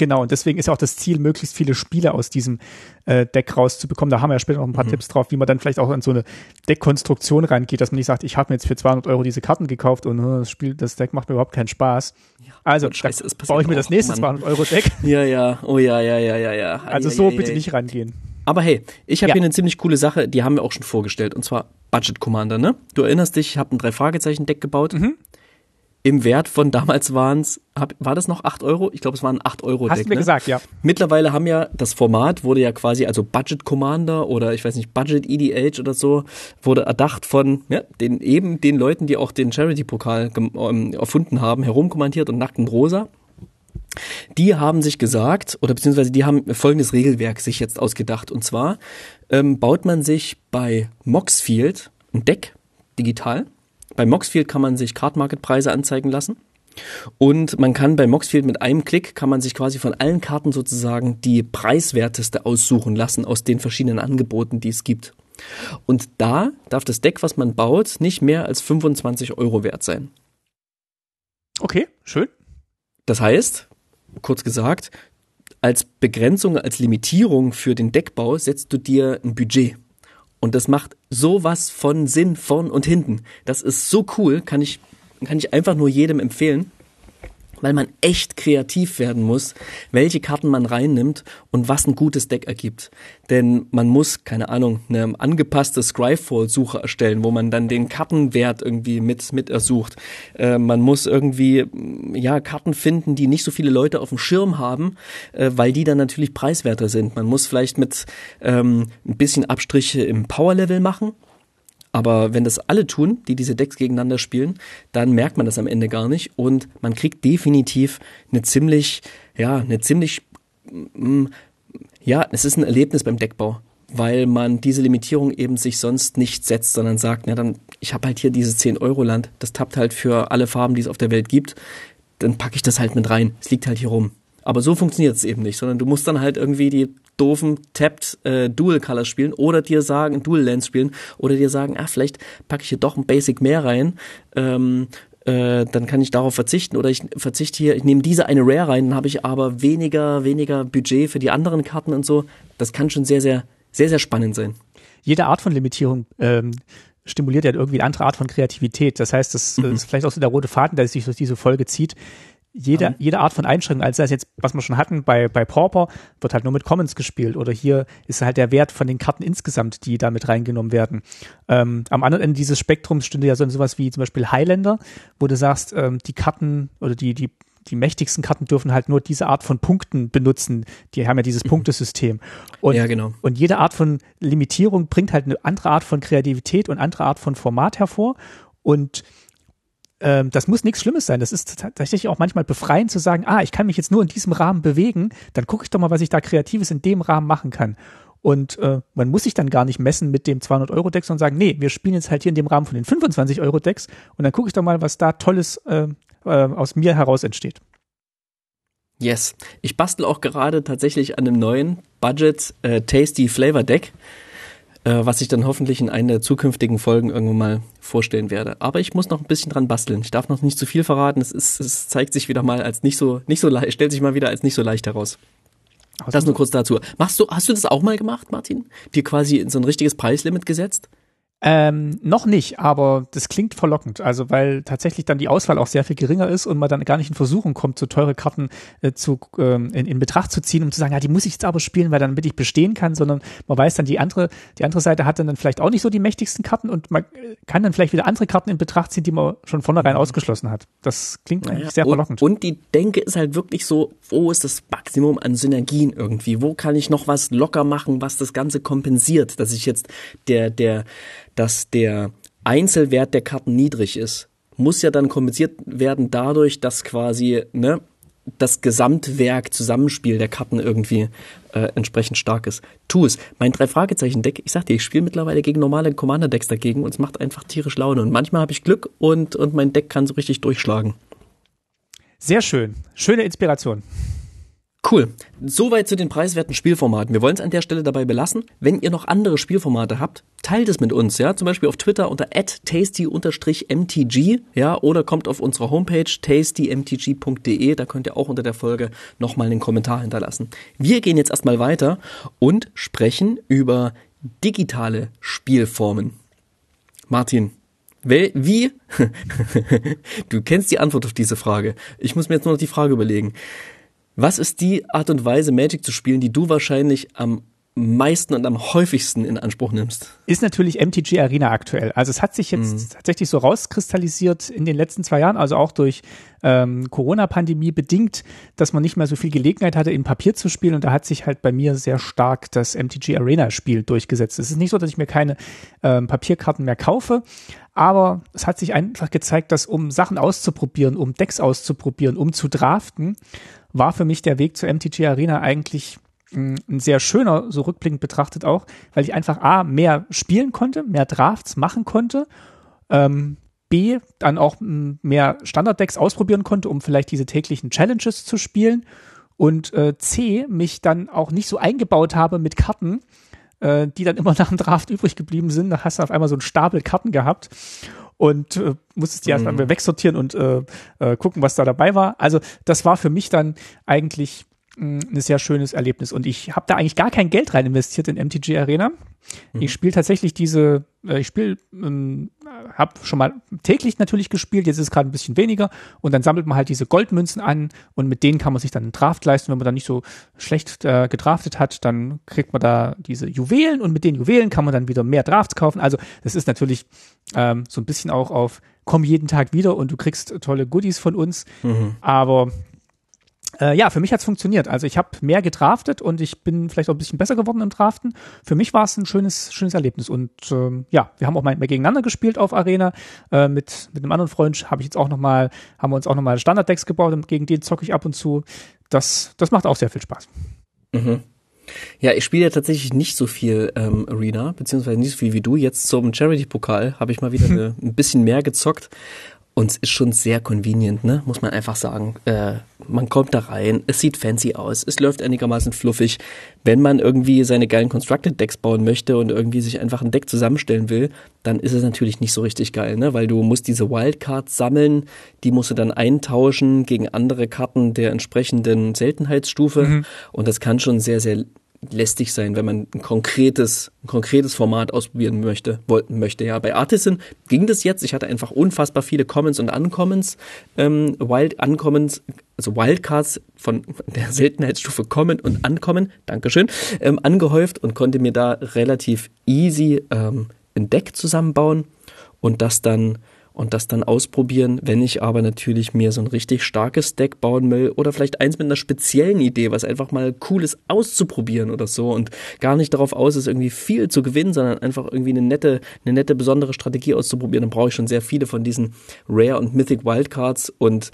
Genau, und deswegen ist ja auch das Ziel, möglichst viele Spiele aus diesem äh, Deck rauszubekommen. Da haben wir ja später noch ein paar mhm. Tipps drauf, wie man dann vielleicht auch an so eine Deckkonstruktion reingeht, dass man nicht sagt, ich habe mir jetzt für 200 Euro diese Karten gekauft und uh, das Spiel, das Deck macht mir überhaupt keinen Spaß. Ja, also, Scheiße, baue ich mir das nächste 200 Euro Deck. Ja, ja, oh ja, ja, ja, ja, ja. Also so bitte nicht rangehen. Aber hey, ich habe ja. hier eine ziemlich coole Sache, die haben wir auch schon vorgestellt, und zwar Budget Commander, ne? Du erinnerst dich, ich habe ein Drei-Fragezeichen-Deck gebaut. Mhm im Wert von damals waren es, war das noch 8 Euro? Ich glaube, es waren 8 Euro. Hast du mir ne? gesagt, ja. Mittlerweile haben ja, das Format wurde ja quasi, also Budget Commander oder ich weiß nicht, Budget EDH oder so, wurde erdacht von ja, den eben den Leuten, die auch den Charity-Pokal ähm, erfunden haben, herumkommandiert und nackten Rosa. Die haben sich gesagt, oder beziehungsweise die haben folgendes Regelwerk sich jetzt ausgedacht. Und zwar ähm, baut man sich bei Moxfield ein Deck digital bei Moxfield kann man sich Card Market Preise anzeigen lassen. Und man kann bei Moxfield mit einem Klick kann man sich quasi von allen Karten sozusagen die preiswerteste aussuchen lassen aus den verschiedenen Angeboten, die es gibt. Und da darf das Deck, was man baut, nicht mehr als 25 Euro wert sein. Okay, schön. Das heißt, kurz gesagt, als Begrenzung, als Limitierung für den Deckbau setzt du dir ein Budget. Und das macht sowas von Sinn vorn und hinten. Das ist so cool, kann ich, kann ich einfach nur jedem empfehlen weil man echt kreativ werden muss, welche Karten man reinnimmt und was ein gutes Deck ergibt. Denn man muss, keine Ahnung, eine angepasste Scryfall-Suche erstellen, wo man dann den Kartenwert irgendwie mit, mit ersucht. Äh, man muss irgendwie, ja, Karten finden, die nicht so viele Leute auf dem Schirm haben, äh, weil die dann natürlich preiswerter sind. Man muss vielleicht mit ähm, ein bisschen Abstriche im Power-Level machen, aber wenn das alle tun, die diese Decks gegeneinander spielen, dann merkt man das am Ende gar nicht und man kriegt definitiv eine ziemlich, ja, eine ziemlich, mm, ja, es ist ein Erlebnis beim Deckbau. weil man diese Limitierung eben sich sonst nicht setzt, sondern sagt, na dann, ich habe halt hier dieses 10-Euro-Land, das tappt halt für alle Farben, die es auf der Welt gibt, dann packe ich das halt mit rein. Es liegt halt hier rum. Aber so funktioniert es eben nicht, sondern du musst dann halt irgendwie die doofen Tapped äh, Dual Colors spielen oder dir sagen, Dual Lens spielen oder dir sagen, ah, vielleicht packe ich hier doch ein Basic mehr rein. Ähm, äh, dann kann ich darauf verzichten oder ich verzichte hier, ich nehme diese eine Rare rein, dann habe ich aber weniger, weniger Budget für die anderen Karten und so. Das kann schon sehr, sehr, sehr, sehr spannend sein. Jede Art von Limitierung ähm, stimuliert ja irgendwie eine andere Art von Kreativität. Das heißt, das, mhm. ist vielleicht auch so der rote Faden, der sich durch diese Folge zieht jede, jede Art von Einschränkung, als das jetzt, was wir schon hatten bei, bei Pauper, wird halt nur mit Commons gespielt oder hier ist halt der Wert von den Karten insgesamt, die da mit reingenommen werden. Ähm, am anderen Ende dieses Spektrums stünde ja so sowas wie zum Beispiel Highlander, wo du sagst, ähm, die Karten oder die, die, die mächtigsten Karten dürfen halt nur diese Art von Punkten benutzen. Die haben ja dieses mhm. Punktesystem. Und, ja, genau. Und jede Art von Limitierung bringt halt eine andere Art von Kreativität und andere Art von Format hervor. Und ähm, das muss nichts Schlimmes sein. Das ist tatsächlich auch manchmal befreiend zu sagen, ah, ich kann mich jetzt nur in diesem Rahmen bewegen, dann gucke ich doch mal, was ich da Kreatives in dem Rahmen machen kann. Und äh, man muss sich dann gar nicht messen mit dem 200-Euro-Deck, sondern sagen, nee, wir spielen jetzt halt hier in dem Rahmen von den 25-Euro-Decks und dann gucke ich doch mal, was da Tolles äh, äh, aus mir heraus entsteht. Yes. Ich bastel auch gerade tatsächlich an einem neuen Budget äh, Tasty Flavor Deck was ich dann hoffentlich in einer der zukünftigen Folgen irgendwann mal vorstellen werde. Aber ich muss noch ein bisschen dran basteln. Ich darf noch nicht zu viel verraten. Es, ist, es zeigt sich wieder mal als nicht so, nicht so leicht, stellt sich mal wieder als nicht so leicht heraus. Das nur kurz dazu. Machst du, hast du das auch mal gemacht, Martin? Dir quasi in so ein richtiges Preislimit gesetzt? Ähm, noch nicht, aber das klingt verlockend. Also weil tatsächlich dann die Auswahl auch sehr viel geringer ist und man dann gar nicht in Versuchung kommt, so teure Karten äh, zu, ähm, in, in Betracht zu ziehen, um zu sagen, ja, die muss ich jetzt aber spielen, weil dann damit ich bestehen kann, sondern man weiß dann, die andere, die andere Seite hat dann, dann vielleicht auch nicht so die mächtigsten Karten und man kann dann vielleicht wieder andere Karten in Betracht ziehen, die man schon vornherein mhm. ausgeschlossen hat. Das klingt naja, eigentlich sehr verlockend. Und, und die Denke ist halt wirklich so, wo ist das Maximum an Synergien irgendwie? Wo kann ich noch was locker machen, was das Ganze kompensiert, dass ich jetzt der, der, dass der Einzelwert der Karten niedrig ist, muss ja dann kompensiert werden dadurch, dass quasi ne, das Gesamtwerk, Zusammenspiel der Karten irgendwie äh, entsprechend stark ist. Tu es. Mein Drei-Fragezeichen-Deck, ich sag dir, ich spiele mittlerweile gegen normale Commander-Decks dagegen und es macht einfach tierisch Laune. Und manchmal habe ich Glück und, und mein Deck kann so richtig durchschlagen. Sehr schön. Schöne Inspiration. Cool. Soweit zu den preiswerten Spielformaten. Wir wollen es an der Stelle dabei belassen. Wenn ihr noch andere Spielformate habt, teilt es mit uns, ja, zum Beispiel auf Twitter unter tasty-mtg, ja, oder kommt auf unsere Homepage tastymtg.de, da könnt ihr auch unter der Folge nochmal einen Kommentar hinterlassen. Wir gehen jetzt erstmal weiter und sprechen über digitale Spielformen. Martin, wie? du kennst die Antwort auf diese Frage. Ich muss mir jetzt nur noch die Frage überlegen. Was ist die Art und Weise, Magic zu spielen, die du wahrscheinlich am meisten und am häufigsten in Anspruch nimmst? Ist natürlich MTG Arena aktuell. Also es hat sich jetzt mhm. tatsächlich so rauskristallisiert in den letzten zwei Jahren, also auch durch ähm, Corona-Pandemie bedingt, dass man nicht mehr so viel Gelegenheit hatte, in Papier zu spielen. Und da hat sich halt bei mir sehr stark das MTG Arena-Spiel durchgesetzt. Es ist nicht so, dass ich mir keine ähm, Papierkarten mehr kaufe, aber es hat sich einfach gezeigt, dass um Sachen auszuprobieren, um Decks auszuprobieren, um zu draften, war für mich der Weg zur MTG Arena eigentlich mm, ein sehr schöner, so rückblickend betrachtet auch, weil ich einfach A, mehr spielen konnte, mehr Drafts machen konnte, ähm, B, dann auch mm, mehr Standarddecks ausprobieren konnte, um vielleicht diese täglichen Challenges zu spielen und äh, C, mich dann auch nicht so eingebaut habe mit Karten, äh, die dann immer nach dem Draft übrig geblieben sind. Da hast du auf einmal so einen Stapel Karten gehabt und äh, musstest die erstmal mhm. wegsortieren und äh, äh, gucken, was da dabei war. Also das war für mich dann eigentlich ein sehr schönes Erlebnis und ich habe da eigentlich gar kein Geld rein investiert in MTG Arena. Mhm. Ich spiele tatsächlich diese, äh, ich spiele, ähm, habe schon mal täglich natürlich gespielt, jetzt ist es gerade ein bisschen weniger und dann sammelt man halt diese Goldmünzen an und mit denen kann man sich dann einen Draft leisten. Wenn man dann nicht so schlecht äh, gedraftet hat, dann kriegt man da diese Juwelen und mit den Juwelen kann man dann wieder mehr Drafts kaufen. Also das ist natürlich ähm, so ein bisschen auch auf komm jeden Tag wieder und du kriegst tolle Goodies von uns, mhm. aber äh, ja, für mich hat's funktioniert. Also ich habe mehr gedraftet und ich bin vielleicht auch ein bisschen besser geworden im Draften. Für mich war es ein schönes, schönes Erlebnis. Und ähm, ja, wir haben auch mal gegeneinander gespielt auf Arena. Äh, mit, mit einem anderen Freund habe ich jetzt auch nochmal, haben wir uns auch nochmal Standarddecks gebaut und gegen den zocke ich ab und zu. Das, das macht auch sehr viel Spaß. Mhm. Ja, ich spiele ja tatsächlich nicht so viel ähm, Arena, beziehungsweise nicht so viel wie du. Jetzt zum Charity-Pokal habe ich mal wieder eine, ein bisschen mehr gezockt. Und es ist schon sehr convenient, ne? muss man einfach sagen. Äh, man kommt da rein, es sieht fancy aus, es läuft einigermaßen fluffig. Wenn man irgendwie seine geilen Constructed Decks bauen möchte und irgendwie sich einfach ein Deck zusammenstellen will, dann ist es natürlich nicht so richtig geil, ne? weil du musst diese Wildcards sammeln, die musst du dann eintauschen gegen andere Karten der entsprechenden Seltenheitsstufe. Mhm. Und das kann schon sehr, sehr lästig sein, wenn man ein konkretes, ein konkretes Format ausprobieren möchte, wollten möchte. Ja, bei Artisan ging das jetzt. Ich hatte einfach unfassbar viele Commons und Uncommons, ähm, Wild Uncommons, also Wildcards von der Seltenheitsstufe Common und Uncommon, Dankeschön, ähm, angehäuft und konnte mir da relativ easy ähm, ein Deck zusammenbauen und das dann und das dann ausprobieren. Wenn ich aber natürlich mir so ein richtig starkes Deck bauen will oder vielleicht eins mit einer speziellen Idee, was einfach mal cool ist auszuprobieren oder so und gar nicht darauf aus ist, irgendwie viel zu gewinnen, sondern einfach irgendwie eine nette, eine nette besondere Strategie auszuprobieren, dann brauche ich schon sehr viele von diesen Rare und Mythic Wildcards und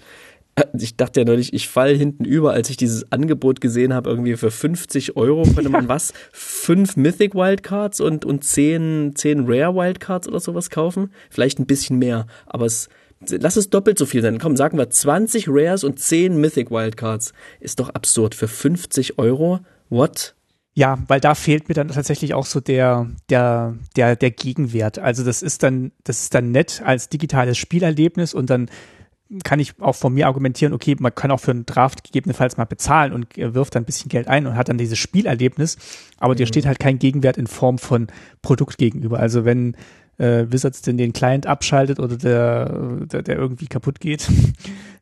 ich dachte ja neulich, ich fall hinten über, als ich dieses Angebot gesehen habe, irgendwie für 50 Euro könnte man was? Fünf Mythic Wildcards und, und zehn, zehn Rare Wildcards oder sowas kaufen? Vielleicht ein bisschen mehr, aber es, lass es doppelt so viel sein. Komm, sagen wir 20 Rares und 10 Mythic Wildcards. Ist doch absurd. Für 50 Euro? What? Ja, weil da fehlt mir dann tatsächlich auch so der, der, der, der Gegenwert. Also das ist dann, das ist dann nett als digitales Spielerlebnis und dann kann ich auch von mir argumentieren, okay, man kann auch für einen Draft gegebenenfalls mal bezahlen und wirft dann ein bisschen Geld ein und hat dann dieses Spielerlebnis, aber mhm. dir steht halt kein Gegenwert in Form von Produkt gegenüber. Also wenn äh, Wizards denn den Client abschaltet oder der, der, der irgendwie kaputt geht,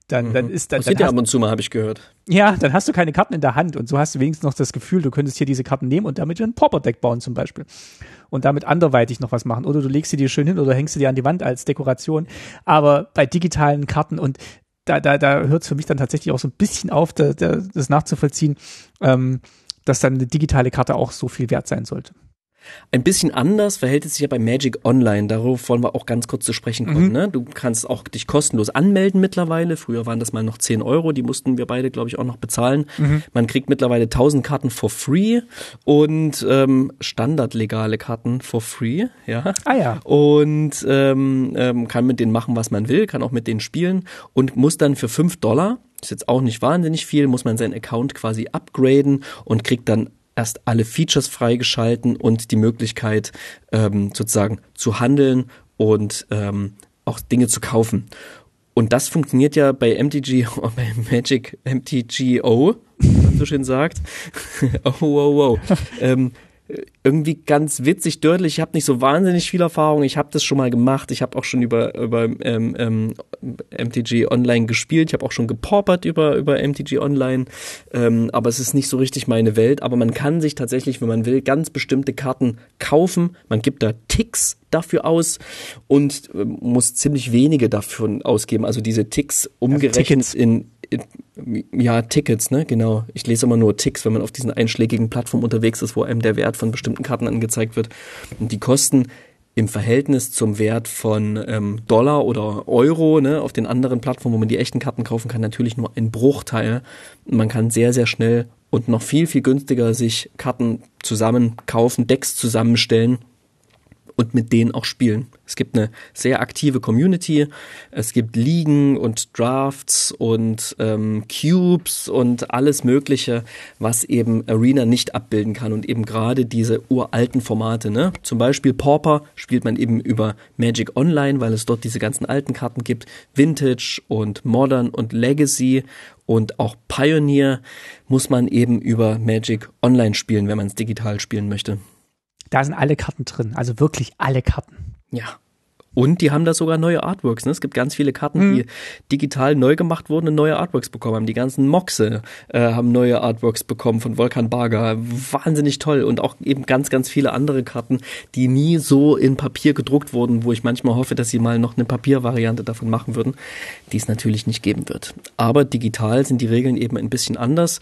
dann, mhm. dann ist dann. Das dann ja ab und zu mal, habe ich gehört. Ja, dann hast du keine Karten in der Hand und so hast du wenigstens noch das Gefühl, du könntest hier diese Karten nehmen und damit ein Popper-Deck bauen zum Beispiel und damit anderweitig noch was machen. Oder du legst sie dir schön hin oder hängst sie dir an die Wand als Dekoration. Aber bei digitalen Karten und da, da, da hört es für mich dann tatsächlich auch so ein bisschen auf, da, da, das nachzuvollziehen, ähm, dass dann eine digitale Karte auch so viel wert sein sollte. Ein bisschen anders verhält es sich ja bei Magic Online. Darauf wollen wir auch ganz kurz zu sprechen kommen. Mhm. Ne? Du kannst auch dich kostenlos anmelden mittlerweile. Früher waren das mal noch 10 Euro. Die mussten wir beide, glaube ich, auch noch bezahlen. Mhm. Man kriegt mittlerweile 1000 Karten for free und ähm, standardlegale Karten for free. Ja. Ah ja. Und ähm, ähm, kann mit denen machen, was man will, kann auch mit denen spielen und muss dann für 5 Dollar ist jetzt auch nicht wahnsinnig viel, muss man seinen Account quasi upgraden und kriegt dann erst alle Features freigeschalten und die Möglichkeit ähm, sozusagen zu handeln und ähm, auch Dinge zu kaufen. Und das funktioniert ja bei MTG, bei Magic MTGO, wie man so schön sagt. oh, wow, wow. ähm, irgendwie ganz witzig, dörtlich. Ich habe nicht so wahnsinnig viel Erfahrung. Ich habe das schon mal gemacht. Ich habe auch schon über, über ähm, ähm, MTG Online gespielt. Ich habe auch schon gepaupert über, über MTG Online. Ähm, aber es ist nicht so richtig meine Welt. Aber man kann sich tatsächlich, wenn man will, ganz bestimmte Karten kaufen. Man gibt da Ticks dafür aus und äh, muss ziemlich wenige dafür ausgeben. Also diese Ticks umgerechnet ja, in ja, Tickets, ne, genau. Ich lese immer nur Ticks, wenn man auf diesen einschlägigen Plattformen unterwegs ist, wo einem der Wert von bestimmten Karten angezeigt wird. Und die kosten im Verhältnis zum Wert von ähm, Dollar oder Euro, ne, auf den anderen Plattformen, wo man die echten Karten kaufen kann, natürlich nur ein Bruchteil. Man kann sehr, sehr schnell und noch viel, viel günstiger sich Karten zusammen kaufen, Decks zusammenstellen und mit denen auch spielen. Es gibt eine sehr aktive Community, es gibt Ligen und Drafts und ähm, Cubes und alles Mögliche, was eben Arena nicht abbilden kann und eben gerade diese uralten Formate. Ne? Zum Beispiel Pauper spielt man eben über Magic Online, weil es dort diese ganzen alten Karten gibt. Vintage und Modern und Legacy und auch Pioneer muss man eben über Magic Online spielen, wenn man es digital spielen möchte. Da sind alle Karten drin, also wirklich alle Karten. Ja. Und die haben da sogar neue Artworks. Ne? Es gibt ganz viele Karten, mhm. die digital neu gemacht wurden und neue Artworks bekommen haben. Die ganzen Moxe äh, haben neue Artworks bekommen von Volkan Barger. Wahnsinnig toll. Und auch eben ganz, ganz viele andere Karten, die nie so in Papier gedruckt wurden, wo ich manchmal hoffe, dass sie mal noch eine Papiervariante davon machen würden, die es natürlich nicht geben wird. Aber digital sind die Regeln eben ein bisschen anders.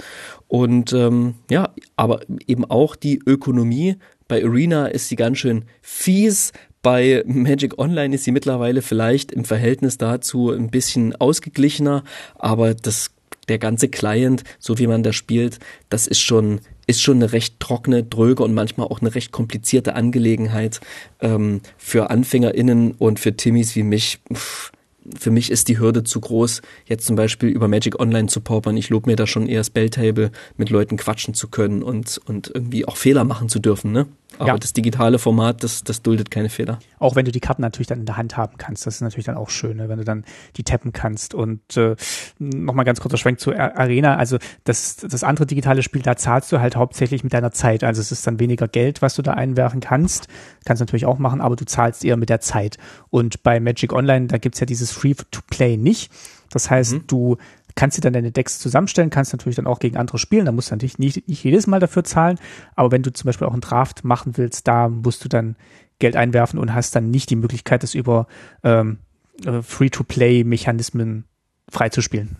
Und ähm, ja, aber eben auch die Ökonomie bei Arena ist sie ganz schön fies. Bei Magic Online ist sie mittlerweile vielleicht im Verhältnis dazu ein bisschen ausgeglichener, aber das, der ganze Client, so wie man da spielt, das ist schon, ist schon eine recht trockene, dröge und manchmal auch eine recht komplizierte Angelegenheit ähm, für AnfängerInnen und für Timmies wie mich. Pff, für mich ist die Hürde zu groß, jetzt zum Beispiel über Magic Online zu paupern. Ich lobe mir da schon eher Spelltable, mit Leuten quatschen zu können und, und irgendwie auch Fehler machen zu dürfen, ne? Aber ja. das digitale Format, das, das duldet keine Fehler. Auch wenn du die Karten natürlich dann in der Hand haben kannst, das ist natürlich dann auch schön, ne? wenn du dann die tappen kannst. Und äh, nochmal ganz kurzer Schwenk zur Arena. Also das, das andere digitale Spiel, da zahlst du halt hauptsächlich mit deiner Zeit. Also es ist dann weniger Geld, was du da einwerfen kannst. Kannst du natürlich auch machen, aber du zahlst eher mit der Zeit. Und bei Magic Online, da gibt's ja dieses Free-to-Play nicht. Das heißt, mhm. du kannst dir dann deine Decks zusammenstellen, kannst natürlich dann auch gegen andere spielen, da musst du natürlich nicht, nicht jedes Mal dafür zahlen, aber wenn du zum Beispiel auch einen Draft machen willst, da musst du dann Geld einwerfen und hast dann nicht die Möglichkeit, das über ähm, äh, Free-to-Play-Mechanismen freizuspielen.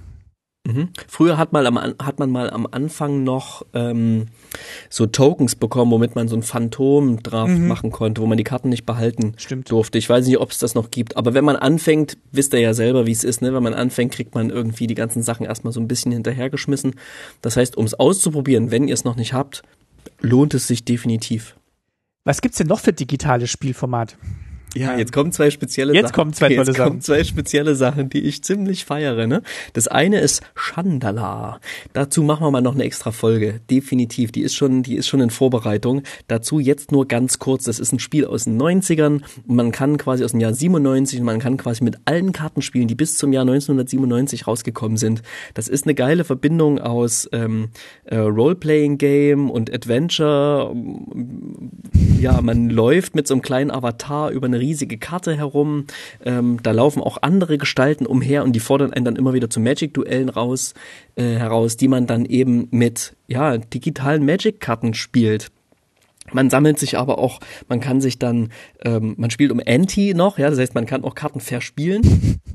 Mhm. Früher hat, mal am, hat man mal am Anfang noch ähm, so Tokens bekommen, womit man so ein Phantom-Draft mhm. machen konnte, wo man die Karten nicht behalten Stimmt. durfte. Ich weiß nicht, ob es das noch gibt, aber wenn man anfängt, wisst ihr ja selber, wie es ist, ne? Wenn man anfängt, kriegt man irgendwie die ganzen Sachen erstmal so ein bisschen hinterhergeschmissen. Das heißt, um es auszuprobieren, wenn ihr es noch nicht habt, lohnt es sich definitiv. Was gibt's denn noch für digitale Spielformate? Ja, jetzt kommen zwei spezielle jetzt Sachen. Kommen zwei jetzt kommen zwei spezielle Sachen, die ich ziemlich feiere. Ne? Das eine ist Chandala. Dazu machen wir mal noch eine extra Folge. Definitiv. Die ist schon, die ist schon in Vorbereitung. Dazu jetzt nur ganz kurz. Das ist ein Spiel aus den 90ern. Man kann quasi aus dem Jahr 97 und man kann quasi mit allen Karten spielen, die bis zum Jahr 1997 rausgekommen sind. Das ist eine geile Verbindung aus ähm, äh, Role-Playing-Game und Adventure. Ja, man läuft mit so einem kleinen Avatar über eine riesige Karte herum. Ähm, da laufen auch andere Gestalten umher und die fordern einen dann immer wieder zu Magic-Duellen raus, äh, heraus, die man dann eben mit ja, digitalen Magic-Karten spielt. Man sammelt sich aber auch, man kann sich dann, ähm, man spielt um Anti noch, ja, das heißt, man kann auch Karten verspielen.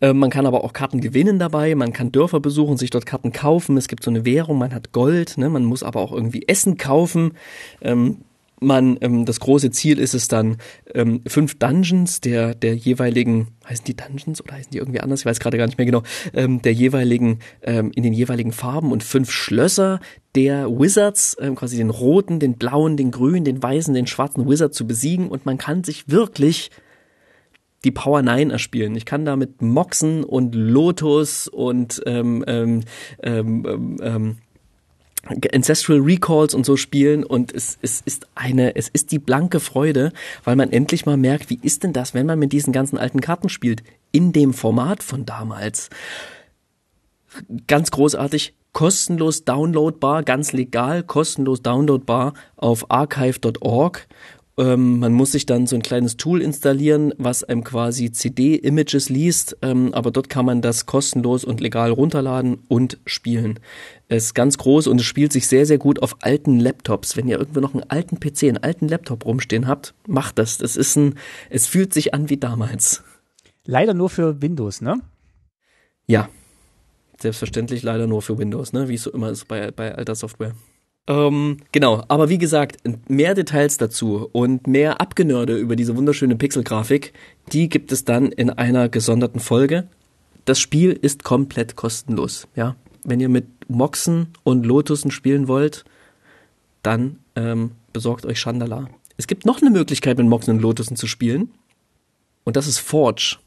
Ähm, man kann aber auch Karten gewinnen dabei, man kann Dörfer besuchen, sich dort Karten kaufen, es gibt so eine Währung, man hat Gold, ne, man muss aber auch irgendwie Essen kaufen. Ähm, man, ähm, das große Ziel ist es dann, ähm, fünf Dungeons der, der jeweiligen, heißen die Dungeons oder heißen die irgendwie anders? Ich weiß gerade gar nicht mehr genau, ähm, der jeweiligen, ähm, in den jeweiligen Farben und fünf Schlösser der Wizards, ähm, quasi den roten, den blauen, den grünen, den weißen, den schwarzen Wizard zu besiegen und man kann sich wirklich die Power 9 erspielen. Ich kann da mit Moxen und Lotus und ähm, ähm, ähm, ähm, Ancestral Recalls und so spielen und es, es ist eine, es ist die blanke Freude, weil man endlich mal merkt, wie ist denn das, wenn man mit diesen ganzen alten Karten spielt, in dem Format von damals. Ganz großartig, kostenlos downloadbar, ganz legal, kostenlos downloadbar auf archive.org ähm, man muss sich dann so ein kleines Tool installieren, was einem quasi CD-Images liest, ähm, aber dort kann man das kostenlos und legal runterladen und spielen. Es ist ganz groß und es spielt sich sehr, sehr gut auf alten Laptops. Wenn ihr irgendwo noch einen alten PC, einen alten Laptop rumstehen habt, macht das. Das ist ein, es fühlt sich an wie damals. Leider nur für Windows, ne? Ja. Selbstverständlich leider nur für Windows, ne? Wie es so immer ist bei, bei alter Software. Ähm, genau, aber wie gesagt, mehr Details dazu und mehr Abgenörde über diese wunderschöne Pixelgrafik, die gibt es dann in einer gesonderten Folge. Das Spiel ist komplett kostenlos, ja. Wenn ihr mit Moxen und Lotusen spielen wollt, dann ähm, besorgt euch Chandala. Es gibt noch eine Möglichkeit, mit Moxen und Lotusen zu spielen. Und das ist Forge.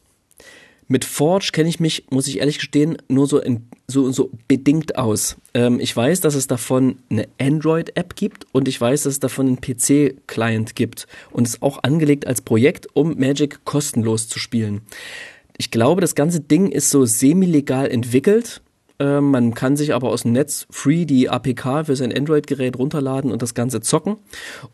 Mit Forge kenne ich mich, muss ich ehrlich gestehen, nur so, in, so, so bedingt aus. Ähm, ich weiß, dass es davon eine Android-App gibt und ich weiß, dass es davon einen PC-Client gibt und es auch angelegt als Projekt, um Magic kostenlos zu spielen. Ich glaube, das ganze Ding ist so semi-legal entwickelt ähm, man kann sich aber aus dem Netz free die APK für sein Android-Gerät runterladen und das Ganze zocken.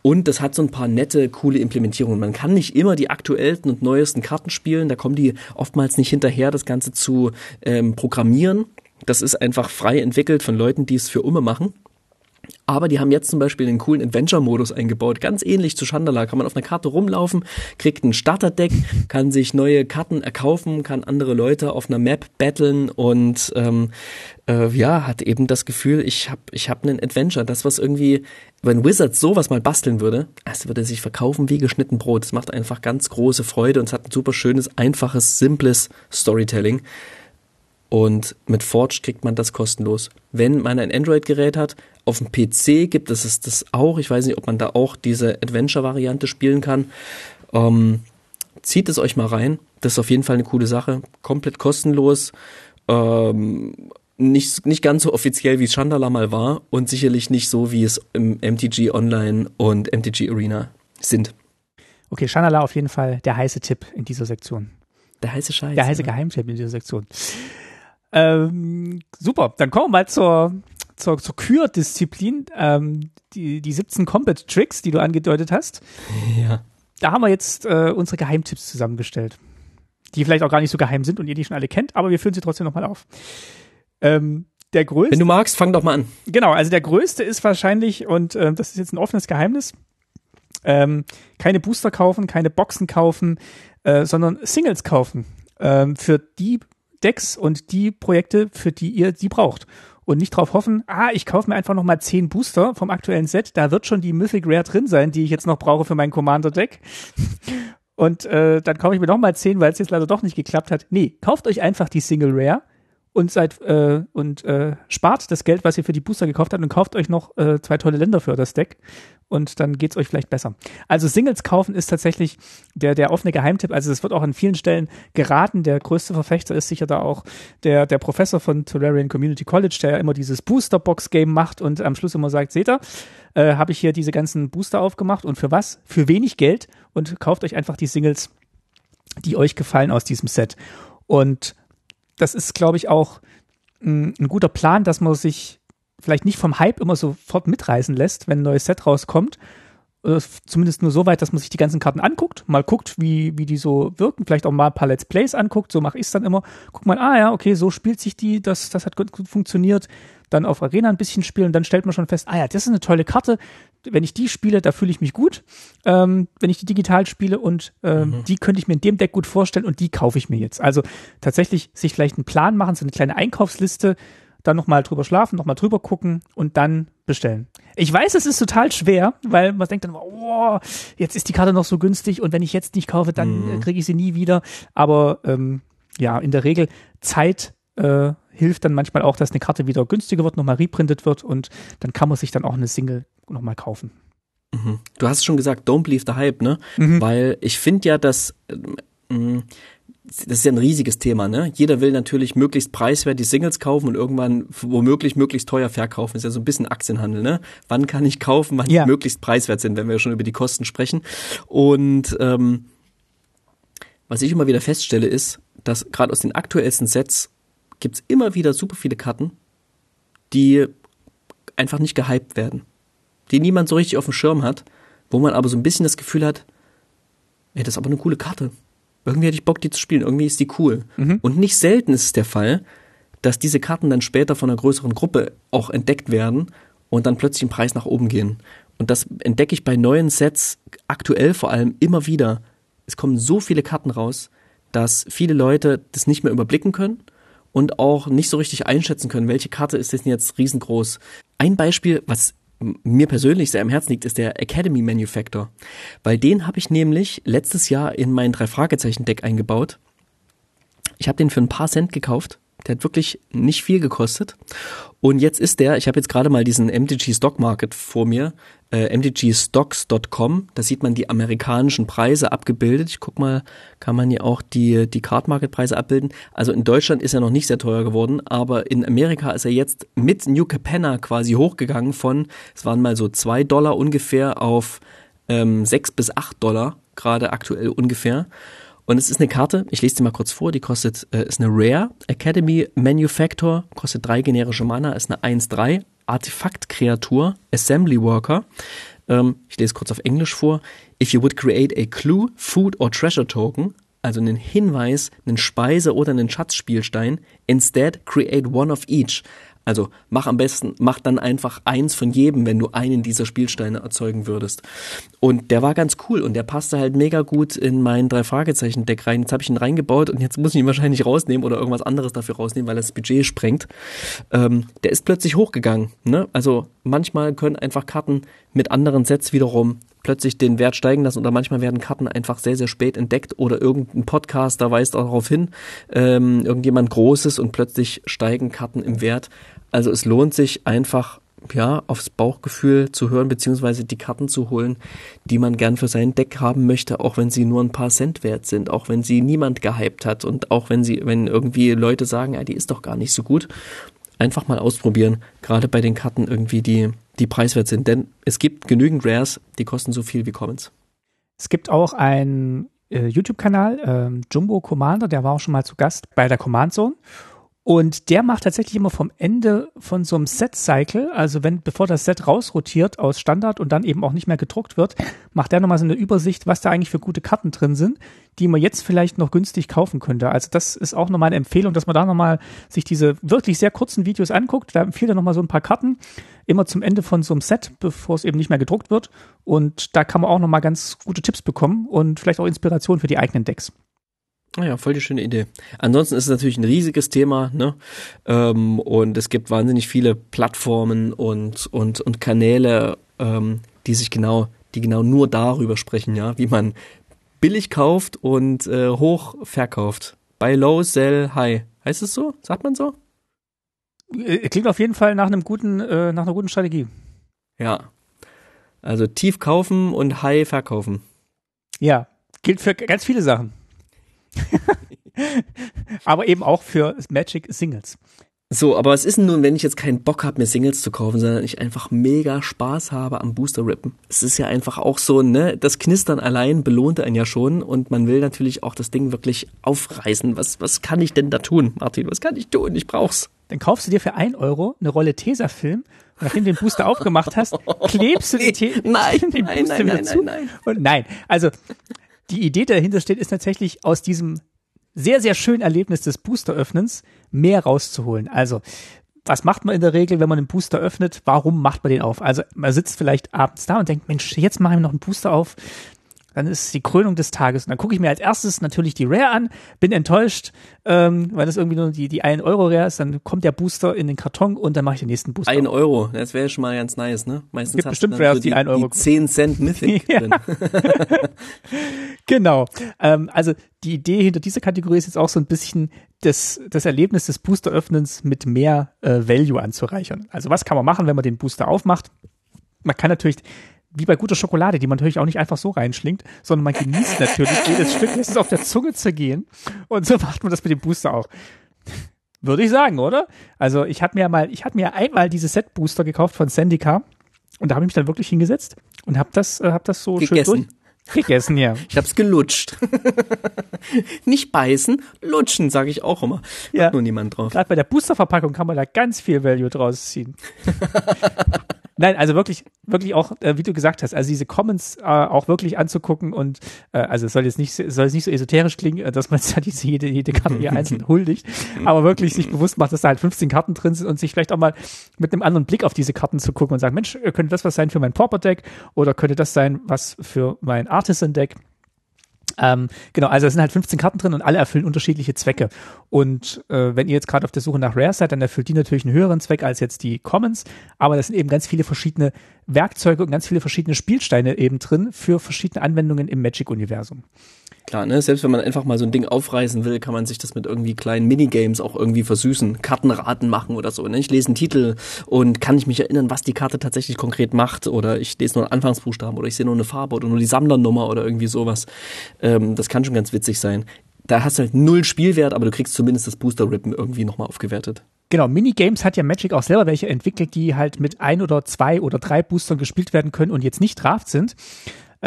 Und das hat so ein paar nette, coole Implementierungen. Man kann nicht immer die aktuellsten und neuesten Karten spielen. Da kommen die oftmals nicht hinterher, das Ganze zu ähm, programmieren. Das ist einfach frei entwickelt von Leuten, die es für Umme machen. Aber die haben jetzt zum Beispiel einen coolen Adventure-Modus eingebaut. Ganz ähnlich zu Chandala. Kann man auf einer Karte rumlaufen, kriegt ein Starterdeck, kann sich neue Karten erkaufen, kann andere Leute auf einer Map battlen und ähm, äh, ja, hat eben das Gefühl, ich habe ich hab einen Adventure. Das, was irgendwie, wenn Wizards sowas mal basteln würde, es würde sich verkaufen wie geschnitten Brot. Es macht einfach ganz große Freude und es hat ein super schönes, einfaches, simples Storytelling. Und mit Forge kriegt man das kostenlos. Wenn man ein Android-Gerät hat, Auf dem PC gibt es das auch. Ich weiß nicht, ob man da auch diese Adventure-Variante spielen kann. Ähm, zieht es euch mal rein. Das ist auf jeden Fall eine coole Sache. Komplett kostenlos. Ähm, nicht, nicht ganz so offiziell, wie es Chandala mal war und sicherlich nicht so, wie es im MTG Online und MTG Arena sind. Okay, Chandala auf jeden Fall der heiße Tipp in dieser Sektion. Der heiße Scheiß. Der heiße Geheimtipp in dieser Sektion. Ähm, super, dann kommen wir mal zur, zur, zur Kür-Disziplin. Ähm, die, die 17 Combat Tricks, die du angedeutet hast. Ja. Da haben wir jetzt äh, unsere Geheimtipps zusammengestellt. Die vielleicht auch gar nicht so geheim sind und ihr die schon alle kennt, aber wir führen sie trotzdem nochmal auf. Ähm, der größte. Wenn du magst, fang doch mal an. Genau, also der größte ist wahrscheinlich, und äh, das ist jetzt ein offenes Geheimnis, ähm, keine Booster kaufen, keine Boxen kaufen, äh, sondern Singles kaufen. Ähm, für die Decks und die Projekte, für die ihr die braucht. Und nicht darauf hoffen, ah, ich kaufe mir einfach nochmal zehn Booster vom aktuellen Set, da wird schon die Mythic Rare drin sein, die ich jetzt noch brauche für mein Commander-Deck. Und äh, dann kaufe ich mir nochmal zehn, weil es jetzt leider doch nicht geklappt hat. Nee, kauft euch einfach die Single Rare und seid äh, und äh, spart das Geld, was ihr für die Booster gekauft habt und kauft euch noch äh, zwei tolle Länder für das Deck und dann geht's euch vielleicht besser. Also Singles kaufen ist tatsächlich der der offene Geheimtipp. Also es wird auch an vielen Stellen geraten. Der größte Verfechter ist sicher da auch der der Professor von Tolarian Community College, der ja immer dieses Booster Box Game macht und am Schluss immer sagt, seht ihr, äh, habe ich hier diese ganzen Booster aufgemacht und für was? Für wenig Geld und kauft euch einfach die Singles, die euch gefallen aus diesem Set. Und das ist, glaube ich, auch ein, ein guter Plan, dass man sich vielleicht nicht vom Hype immer sofort mitreißen lässt, wenn ein neues Set rauskommt. Äh, zumindest nur so weit, dass man sich die ganzen Karten anguckt, mal guckt, wie, wie die so wirken, vielleicht auch mal ein paar Let's Plays anguckt, so mache ich es dann immer. Guck mal, ah ja, okay, so spielt sich die, das, das hat gut, gut funktioniert. Dann auf Arena ein bisschen spielen, dann stellt man schon fest, ah ja, das ist eine tolle Karte. Wenn ich die spiele, da fühle ich mich gut. Ähm, wenn ich die digital spiele und ähm, mhm. die könnte ich mir in dem Deck gut vorstellen und die kaufe ich mir jetzt. Also tatsächlich sich vielleicht einen Plan machen, so eine kleine Einkaufsliste, dann nochmal drüber schlafen, nochmal drüber gucken und dann bestellen. Ich weiß, es ist total schwer, weil man denkt dann, oh, jetzt ist die Karte noch so günstig und wenn ich jetzt nicht kaufe, dann mhm. kriege ich sie nie wieder. Aber ähm, ja, in der Regel Zeit äh, hilft dann manchmal auch, dass eine Karte wieder günstiger wird, nochmal reprintet wird und dann kann man sich dann auch eine Single nochmal kaufen. Mhm. Du hast schon gesagt, don't believe the hype, ne? Mhm. Weil ich finde ja, dass äh, das ist ja ein riesiges Thema, ne? Jeder will natürlich möglichst preiswert die Singles kaufen und irgendwann womöglich möglichst teuer verkaufen. Das ist ja so ein bisschen Aktienhandel, ne? Wann kann ich kaufen, wann ja. die möglichst preiswert sind, wenn wir schon über die Kosten sprechen. Und ähm, was ich immer wieder feststelle, ist, dass gerade aus den aktuellsten Sets gibt's immer wieder super viele Karten, die einfach nicht gehypt werden. Die niemand so richtig auf dem Schirm hat, wo man aber so ein bisschen das Gefühl hat, ey, das ist aber eine coole Karte irgendwie hätte ich Bock, die zu spielen, irgendwie ist die cool. Mhm. Und nicht selten ist es der Fall, dass diese Karten dann später von einer größeren Gruppe auch entdeckt werden und dann plötzlich im Preis nach oben gehen. Und das entdecke ich bei neuen Sets aktuell vor allem immer wieder. Es kommen so viele Karten raus, dass viele Leute das nicht mehr überblicken können und auch nicht so richtig einschätzen können, welche Karte ist denn jetzt riesengroß. Ein Beispiel, was mir persönlich sehr am Herzen liegt, ist der Academy Manufactor. Weil den habe ich nämlich letztes Jahr in mein Drei-Fragezeichen-Deck eingebaut. Ich habe den für ein paar Cent gekauft. Der hat wirklich nicht viel gekostet. Und jetzt ist der, ich habe jetzt gerade mal diesen MTG Stock Market vor mir, äh, mtgstocks.com. Da sieht man die amerikanischen Preise abgebildet. Ich guck mal, kann man hier auch die, die Card Market Preise abbilden. Also in Deutschland ist er noch nicht sehr teuer geworden, aber in Amerika ist er jetzt mit New Capenna quasi hochgegangen von, es waren mal so zwei Dollar ungefähr auf ähm, sechs bis acht Dollar, gerade aktuell ungefähr. Und es ist eine Karte, ich lese die mal kurz vor, die kostet, äh, ist eine Rare Academy Manufactor, kostet drei generische Mana, ist eine 1-3, Artefaktkreatur, Assembly Worker. Ähm, ich lese kurz auf Englisch vor. If you would create a clue, food or treasure token, also einen Hinweis, einen Speise- oder einen Schatzspielstein, instead create one of each. Also mach am besten, mach dann einfach eins von jedem, wenn du einen dieser Spielsteine erzeugen würdest. Und der war ganz cool und der passte halt mega gut in mein drei Fragezeichen Deck rein. Jetzt habe ich ihn reingebaut und jetzt muss ich ihn wahrscheinlich rausnehmen oder irgendwas anderes dafür rausnehmen, weil das Budget sprengt. Ähm, der ist plötzlich hochgegangen. Ne? Also manchmal können einfach Karten mit anderen Sets wiederum plötzlich den Wert steigen lassen oder manchmal werden Karten einfach sehr, sehr spät entdeckt oder irgendein Podcaster weist darauf hin, ähm, irgendjemand Großes und plötzlich steigen Karten im Wert. Also es lohnt sich einfach ja, aufs Bauchgefühl zu hören, beziehungsweise die Karten zu holen, die man gern für sein Deck haben möchte, auch wenn sie nur ein paar Cent wert sind, auch wenn sie niemand gehypt hat und auch wenn sie, wenn irgendwie Leute sagen, ja, die ist doch gar nicht so gut. Einfach mal ausprobieren, gerade bei den Karten irgendwie, die, die preiswert sind. Denn es gibt genügend Rares, die kosten so viel wie Commons. Es gibt auch einen äh, YouTube-Kanal, äh, Jumbo Commander, der war auch schon mal zu Gast bei der Command Zone. Und der macht tatsächlich immer vom Ende von so einem Set-Cycle, also wenn, bevor das Set rausrotiert aus Standard und dann eben auch nicht mehr gedruckt wird, macht der nochmal so eine Übersicht, was da eigentlich für gute Karten drin sind, die man jetzt vielleicht noch günstig kaufen könnte. Also das ist auch nochmal eine Empfehlung, dass man da nochmal sich diese wirklich sehr kurzen Videos anguckt. Da empfiehlt er nochmal so ein paar Karten, immer zum Ende von so einem Set, bevor es eben nicht mehr gedruckt wird. Und da kann man auch nochmal ganz gute Tipps bekommen und vielleicht auch Inspiration für die eigenen Decks. Naja, ah voll die schöne Idee. Ansonsten ist es natürlich ein riesiges Thema, ne? Ähm, und es gibt wahnsinnig viele Plattformen und, und, und Kanäle, ähm, die sich genau, die genau nur darüber sprechen, ja, wie man billig kauft und äh, hoch verkauft. Buy low, sell high. Heißt es so? Sagt man so? Äh, klingt auf jeden Fall nach einem guten, äh, nach einer guten Strategie. Ja. Also tief kaufen und high verkaufen. Ja, gilt für ganz viele Sachen. aber eben auch für Magic Singles. So, aber was ist denn nun, wenn ich jetzt keinen Bock habe, mir Singles zu kaufen, sondern ich einfach mega Spaß habe am Booster-Rippen? Es ist ja einfach auch so, ne, das Knistern allein belohnt einen ja schon und man will natürlich auch das Ding wirklich aufreißen. Was, was kann ich denn da tun, Martin? Was kann ich tun? Ich brauch's. Dann kaufst du dir für ein Euro eine Rolle Tesafilm nachdem du den Booster aufgemacht hast, klebst du nee, den, nein, den nein, Booster nein, nein. Nein, nein, nein. Und nein, also die Idee dahinter steht, ist tatsächlich aus diesem sehr, sehr schönen Erlebnis des Booster-Öffnens mehr rauszuholen. Also, was macht man in der Regel, wenn man einen Booster öffnet? Warum macht man den auf? Also, man sitzt vielleicht abends da und denkt, Mensch, jetzt mache ich noch einen Booster auf dann ist die Krönung des Tages. Und dann gucke ich mir als erstes natürlich die Rare an, bin enttäuscht, ähm, weil das irgendwie nur die, die 1 Euro Rare ist. Dann kommt der Booster in den Karton und dann mache ich den nächsten Booster. 1 Euro, das wäre schon mal ganz nice, ne? Meistens gibt bestimmt Rares, so die, die 1 Euro. Die 10 Cent Mythic drin. genau. Ähm, also die Idee hinter dieser Kategorie ist jetzt auch so ein bisschen das, das Erlebnis des Booster-Öffnens mit mehr äh, Value anzureichern. Also was kann man machen, wenn man den Booster aufmacht? Man kann natürlich wie bei guter Schokolade, die man natürlich auch nicht einfach so reinschlingt, sondern man genießt natürlich jedes Stück, lässt es auf der Zunge zergehen. Und so macht man das mit dem Booster auch. Würde ich sagen, oder? Also ich hatte mir mal, ich hatte mir einmal diese Set Booster gekauft von Sandica und da habe ich mich dann wirklich hingesetzt und habe das, äh, hab das so Gegessen. schön durch. Gegessen, ja. Ich hab's gelutscht. Nicht beißen, lutschen, sage ich auch immer. Ja. Hat nur niemand drauf. Gerade bei der Boosterverpackung kann man da ganz viel Value draus ziehen. Nein, also wirklich, wirklich auch, äh, wie du gesagt hast, also diese Comments äh, auch wirklich anzugucken und äh, also es soll jetzt nicht, soll jetzt nicht so esoterisch klingen, äh, dass man jetzt diese jede, jede Karte hier einzeln huldigt, aber wirklich sich bewusst macht, dass da halt 15 Karten drin sind und sich vielleicht auch mal mit einem anderen Blick auf diese Karten zu gucken und sagen, Mensch, könnte das was sein für mein Pauper Deck oder könnte das sein was für mein Artisan Deck? Ähm, genau, also es sind halt 15 Karten drin und alle erfüllen unterschiedliche Zwecke. Und äh, wenn ihr jetzt gerade auf der Suche nach Rare seid, dann erfüllt die natürlich einen höheren Zweck als jetzt die Commons. Aber das sind eben ganz viele verschiedene Werkzeuge und ganz viele verschiedene Spielsteine eben drin für verschiedene Anwendungen im Magic-Universum. Klar, ne? Selbst wenn man einfach mal so ein Ding aufreißen will, kann man sich das mit irgendwie kleinen Minigames auch irgendwie versüßen. Kartenraten machen oder so. Ne? Ich lese einen Titel und kann ich mich erinnern, was die Karte tatsächlich konkret macht. Oder ich lese nur einen Anfangsbuchstaben oder ich sehe nur eine Farbe oder nur die Sammlernummer oder irgendwie sowas. Ähm, das kann schon ganz witzig sein. Da hast du halt null Spielwert, aber du kriegst zumindest das Booster-Rippen irgendwie nochmal aufgewertet. Genau, Minigames hat ja Magic auch selber welche entwickelt, die halt mit ein oder zwei oder drei Boostern gespielt werden können und jetzt nicht Draft sind.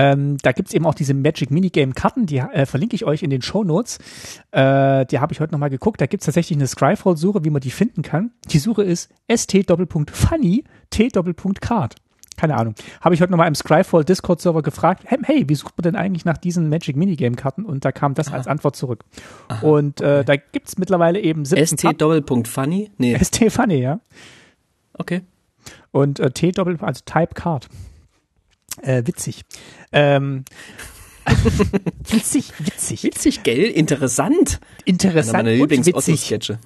Ähm, da gibt's eben auch diese Magic Minigame-Karten, die äh, verlinke ich euch in den Show Notes. Äh, die habe ich heute nochmal geguckt. Da gibt's tatsächlich eine Scryfall-Suche, wie man die finden kann. Die Suche ist st-funny t-card. Keine Ahnung. Habe ich heute nochmal im Scryfall Discord-Server gefragt, hey, wie sucht man denn eigentlich nach diesen Magic Minigame-Karten? Und da kam das Aha. als Antwort zurück. Aha, Und äh, okay. da gibt's mittlerweile eben 17 st-funny? Nee. st-funny, ja. Okay. Und äh, t- also Type Card. Äh, witzig. Ähm, witzig, witzig. Witzig, gell? Interessant. Interessant Einer meiner Lieblings-Otto-Sketche.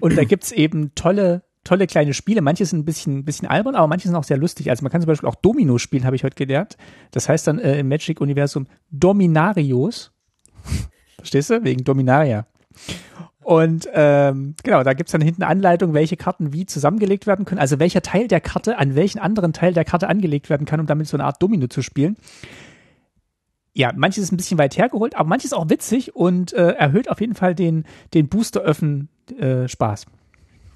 Und da gibt's eben tolle, tolle kleine Spiele. Manche sind ein bisschen, bisschen albern, aber manche sind auch sehr lustig. Also man kann zum Beispiel auch Domino spielen, habe ich heute gelernt. Das heißt dann äh, im Magic-Universum Dominarios. Verstehst du? Wegen Dominaria. Und ähm, genau, da gibt's dann hinten Anleitung, welche Karten wie zusammengelegt werden können. Also welcher Teil der Karte an welchen anderen Teil der Karte angelegt werden kann, um damit so eine Art Domino zu spielen. Ja, manches ist ein bisschen weit hergeholt, aber manches auch witzig und äh, erhöht auf jeden Fall den, den Booster-Öffnen äh.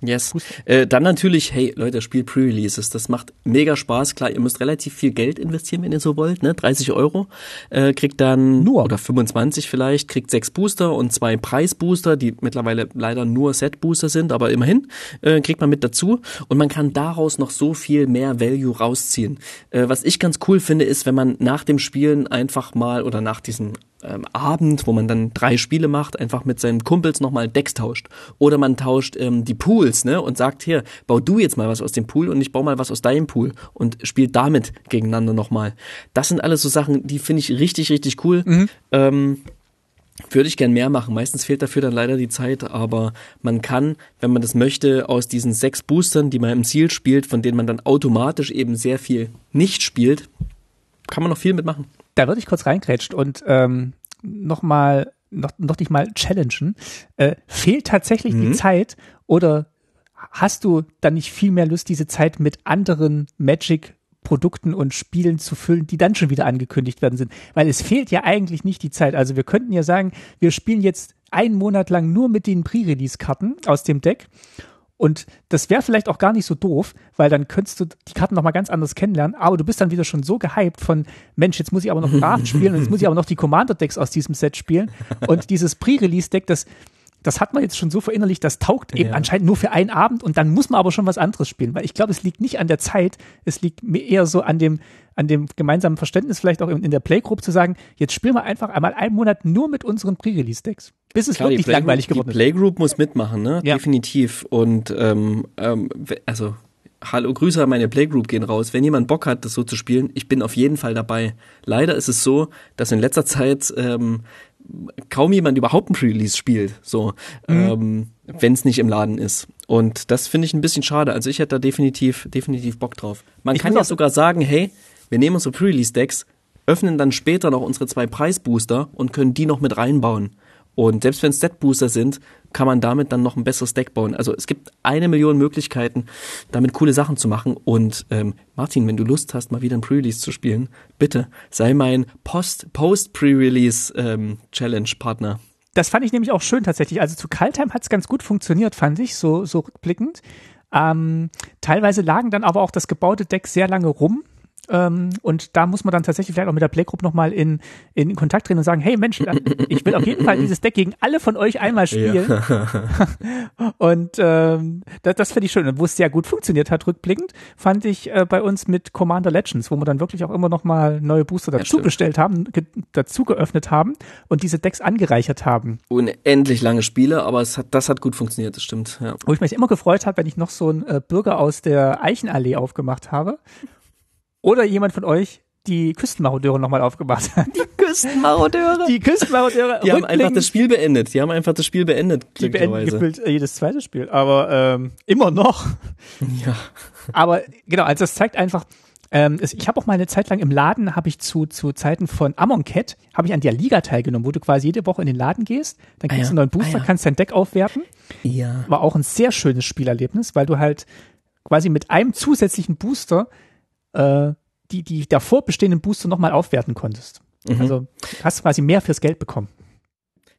Yes. Äh, dann natürlich, hey Leute, spielt Pre-Releases. Das macht mega Spaß. Klar, ihr müsst relativ viel Geld investieren, wenn ihr so wollt. Ne? 30 Euro. Äh, kriegt dann nur oder 25 vielleicht, kriegt sechs Booster und zwei Preisbooster, die mittlerweile leider nur Set-Booster sind, aber immerhin äh, kriegt man mit dazu. Und man kann daraus noch so viel mehr Value rausziehen. Äh, was ich ganz cool finde, ist, wenn man nach dem Spielen einfach mal oder nach diesem ähm, Abend, wo man dann drei Spiele macht, einfach mit seinen Kumpels nochmal Decks tauscht. Oder man tauscht ähm, die Pools, ne? Und sagt, hier, bau du jetzt mal was aus dem Pool und ich baue mal was aus deinem Pool und spielt damit gegeneinander nochmal. Das sind alles so Sachen, die finde ich richtig, richtig cool. Mhm. Ähm, würde ich gern mehr machen. Meistens fehlt dafür dann leider die Zeit, aber man kann, wenn man das möchte, aus diesen sechs Boostern, die man im Ziel spielt, von denen man dann automatisch eben sehr viel nicht spielt, kann man noch viel mitmachen da würde ich kurz reingrätscht und ähm, nochmal, noch, noch nicht mal challengen. Äh, fehlt tatsächlich mhm. die Zeit oder hast du dann nicht viel mehr Lust, diese Zeit mit anderen Magic Produkten und Spielen zu füllen, die dann schon wieder angekündigt werden sind. Weil es fehlt ja eigentlich nicht die Zeit. Also wir könnten ja sagen, wir spielen jetzt einen Monat lang nur mit den Pre-Release-Karten aus dem Deck und das wäre vielleicht auch gar nicht so doof, weil dann könntest du die Karten nochmal ganz anders kennenlernen, aber du bist dann wieder schon so gehypt von, Mensch, jetzt muss ich aber noch Draft spielen und jetzt muss ich aber noch die Commander-Decks aus diesem Set spielen. Und dieses Pre-Release-Deck, das, das hat man jetzt schon so verinnerlicht, das taugt eben ja. anscheinend nur für einen Abend und dann muss man aber schon was anderes spielen, weil ich glaube, es liegt nicht an der Zeit, es liegt mir eher so an dem, an dem gemeinsamen Verständnis vielleicht auch in, in der Playgroup zu sagen, jetzt spielen wir einfach einmal einen Monat nur mit unseren Pre-Release-Decks. Bis es Klar, wirklich langweilig geworden ist. Die Playgroup muss mitmachen, ne? Ja. Definitiv. Und ähm, ähm, also Hallo, Grüße an meine Playgroup gehen raus. Wenn jemand Bock hat, das so zu spielen, ich bin auf jeden Fall dabei. Leider ist es so, dass in letzter Zeit ähm, kaum jemand überhaupt ein Pre-Release spielt, so, mhm. ähm, wenn es nicht im Laden ist. Und das finde ich ein bisschen schade. Also ich hätte da definitiv, definitiv Bock drauf. Man ich kann ja sogar sagen, hey, wir nehmen unsere Pre-Release-Decks, öffnen dann später noch unsere zwei Preisbooster und können die noch mit reinbauen. Und selbst wenn es Set-Booster sind, kann man damit dann noch ein besseres Deck bauen. Also es gibt eine Million Möglichkeiten, damit coole Sachen zu machen. Und ähm, Martin, wenn du Lust hast, mal wieder ein Pre-Release zu spielen, bitte sei mein Post-Post-Pre-Release-Challenge-Partner. Ähm, das fand ich nämlich auch schön tatsächlich. Also zu Kaltheim hat es ganz gut funktioniert, fand ich, so, so rückblickend. Ähm, teilweise lagen dann aber auch das gebaute Deck sehr lange rum. Ähm, und da muss man dann tatsächlich vielleicht auch mit der Playgroup nochmal in, in Kontakt treten und sagen, hey Mensch, ich will auf jeden Fall dieses Deck gegen alle von euch einmal spielen. Ja. und ähm, das, das finde ich schön. Und wo es sehr gut funktioniert hat, rückblickend, fand ich äh, bei uns mit Commander Legends, wo wir dann wirklich auch immer nochmal neue Booster dazu ja, bestellt haben, ge dazu geöffnet haben und diese Decks angereichert haben. Unendlich lange Spiele, aber es hat, das hat gut funktioniert, das stimmt. Ja. Wo ich mich immer gefreut habe, wenn ich noch so einen äh, Bürger aus der Eichenallee aufgemacht habe oder jemand von euch die Küstenmarodeure nochmal aufgemacht hat. Die Küstenmarodeure? Die Küstenmarodeure. Die haben einfach das Spiel beendet. Die haben einfach das Spiel beendet. Die beenden gefühlt äh, jedes zweite Spiel. Aber ähm, immer noch. Ja. Aber genau, also das zeigt einfach, ähm, ich habe auch mal eine Zeit lang im Laden, habe ich zu, zu Zeiten von Amon Cat, habe ich an der Liga teilgenommen, wo du quasi jede Woche in den Laden gehst, dann kriegst ah, ja. du einen neuen Booster, ah, ja. kannst dein Deck aufwerten. Ja. War auch ein sehr schönes Spielerlebnis, weil du halt quasi mit einem zusätzlichen Booster äh, die, die davor bestehenden Booster nochmal aufwerten konntest. Mhm. Also hast du quasi mehr fürs Geld bekommen.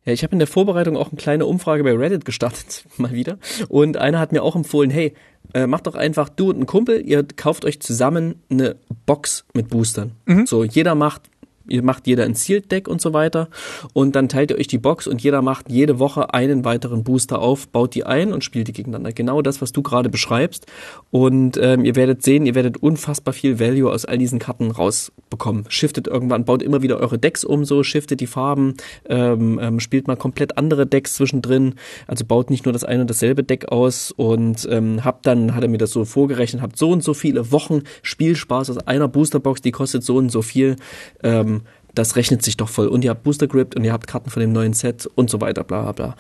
Ja, ich habe in der Vorbereitung auch eine kleine Umfrage bei Reddit gestartet, mal wieder. Und einer hat mir auch empfohlen, hey, äh, macht doch einfach du und ein Kumpel, ihr kauft euch zusammen eine Box mit Boostern. Mhm. So, jeder macht ihr macht jeder ein Sealed Deck und so weiter und dann teilt ihr euch die Box und jeder macht jede Woche einen weiteren Booster auf, baut die ein und spielt die gegeneinander. Genau das, was du gerade beschreibst und ähm, ihr werdet sehen, ihr werdet unfassbar viel Value aus all diesen Karten rausbekommen. Shiftet irgendwann, baut immer wieder eure Decks um, so shiftet die Farben, ähm, ähm, spielt mal komplett andere Decks zwischendrin, also baut nicht nur das eine und dasselbe Deck aus und ähm, habt dann, hat er mir das so vorgerechnet, habt so und so viele Wochen Spielspaß aus einer Boosterbox, die kostet so und so viel. Ähm, das rechnet sich doch voll. Und ihr habt Booster Grip und ihr habt Karten von dem neuen Set und so weiter, bla bla bla.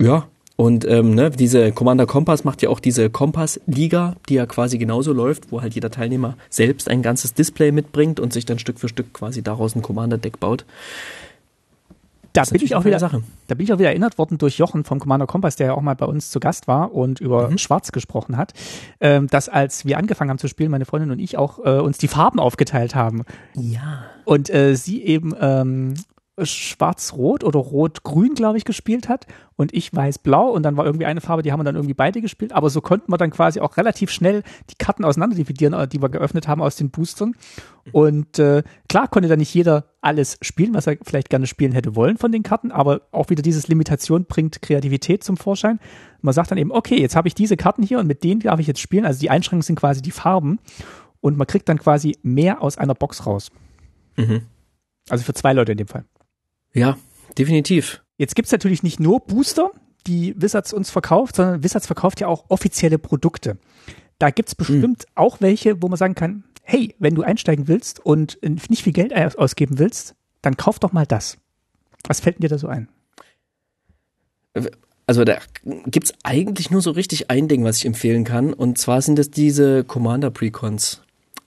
Ja, und ähm, ne, diese Commander Kompass macht ja auch diese Kompass-Liga, die ja quasi genauso läuft, wo halt jeder Teilnehmer selbst ein ganzes Display mitbringt und sich dann Stück für Stück quasi daraus ein Commander-Deck baut. Da bin ich auch wieder, Sache. da bin ich auch wieder erinnert worden durch Jochen vom Commander Kompass, der ja auch mal bei uns zu Gast war und über mhm. Schwarz gesprochen hat, ähm, dass als wir angefangen haben zu spielen, meine Freundin und ich auch äh, uns die Farben aufgeteilt haben. Ja. Und äh, sie eben ähm, Schwarz-Rot oder Rot-Grün, glaube ich, gespielt hat und ich Weiß-Blau und dann war irgendwie eine Farbe, die haben wir dann irgendwie beide gespielt, aber so konnten wir dann quasi auch relativ schnell die Karten auseinander dividieren, äh, die wir geöffnet haben aus den Boostern und äh, klar konnte dann nicht jeder alles spielen, was er vielleicht gerne spielen hätte wollen von den Karten, aber auch wieder dieses Limitation bringt Kreativität zum Vorschein. Man sagt dann eben, okay, jetzt habe ich diese Karten hier und mit denen darf ich jetzt spielen, also die Einschränkungen sind quasi die Farben und man kriegt dann quasi mehr aus einer Box raus. Mhm. Also für zwei Leute in dem Fall. Ja, definitiv. Jetzt gibt's natürlich nicht nur Booster, die Wizards uns verkauft, sondern Wizards verkauft ja auch offizielle Produkte. Da gibt's hm. bestimmt mhm. auch welche, wo man sagen kann, hey, wenn du einsteigen willst und nicht viel Geld ausgeben willst, dann kauf doch mal das. Was fällt dir da so ein? Also da gibt's eigentlich nur so richtig ein Ding, was ich empfehlen kann. Und zwar sind es diese Commander Precons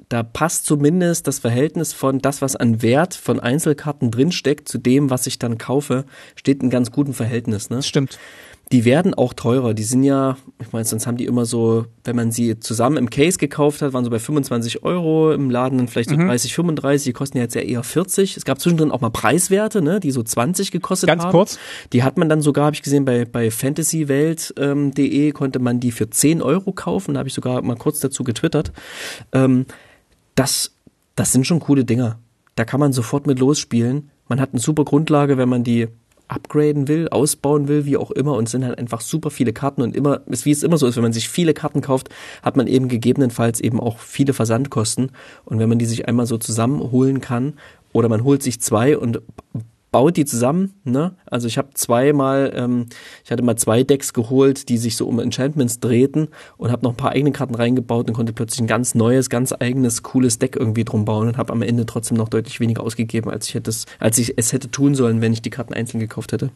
da passt zumindest das Verhältnis von das, was an Wert von Einzelkarten drinsteckt, zu dem, was ich dann kaufe, steht in ganz gutem Verhältnis. Ne? Das stimmt. Die werden auch teurer. Die sind ja, ich meine, sonst haben die immer so, wenn man sie zusammen im Case gekauft hat, waren so bei 25 Euro, im Laden dann vielleicht so mhm. 30, 35. Die kosten ja jetzt ja eher 40. Es gab zwischendrin auch mal Preiswerte, ne, die so 20 gekostet Ganz haben. Ganz kurz. Die hat man dann sogar, habe ich gesehen, bei, bei fantasywelt.de ähm, konnte man die für 10 Euro kaufen. Da habe ich sogar mal kurz dazu getwittert. Ähm, das, das sind schon coole Dinger. Da kann man sofort mit losspielen. Man hat eine super Grundlage, wenn man die upgraden will, ausbauen will, wie auch immer, und sind halt einfach super viele Karten und immer, wie es immer so ist, wenn man sich viele Karten kauft, hat man eben gegebenenfalls eben auch viele Versandkosten. Und wenn man die sich einmal so zusammenholen kann, oder man holt sich zwei und baut die zusammen. Ne? Also ich habe zweimal, ähm, ich hatte mal zwei Decks geholt, die sich so um Enchantments drehten und habe noch ein paar eigene Karten reingebaut und konnte plötzlich ein ganz neues, ganz eigenes, cooles Deck irgendwie drum bauen und habe am Ende trotzdem noch deutlich weniger ausgegeben, als ich hätte als ich es hätte tun sollen, wenn ich die Karten einzeln gekauft hätte.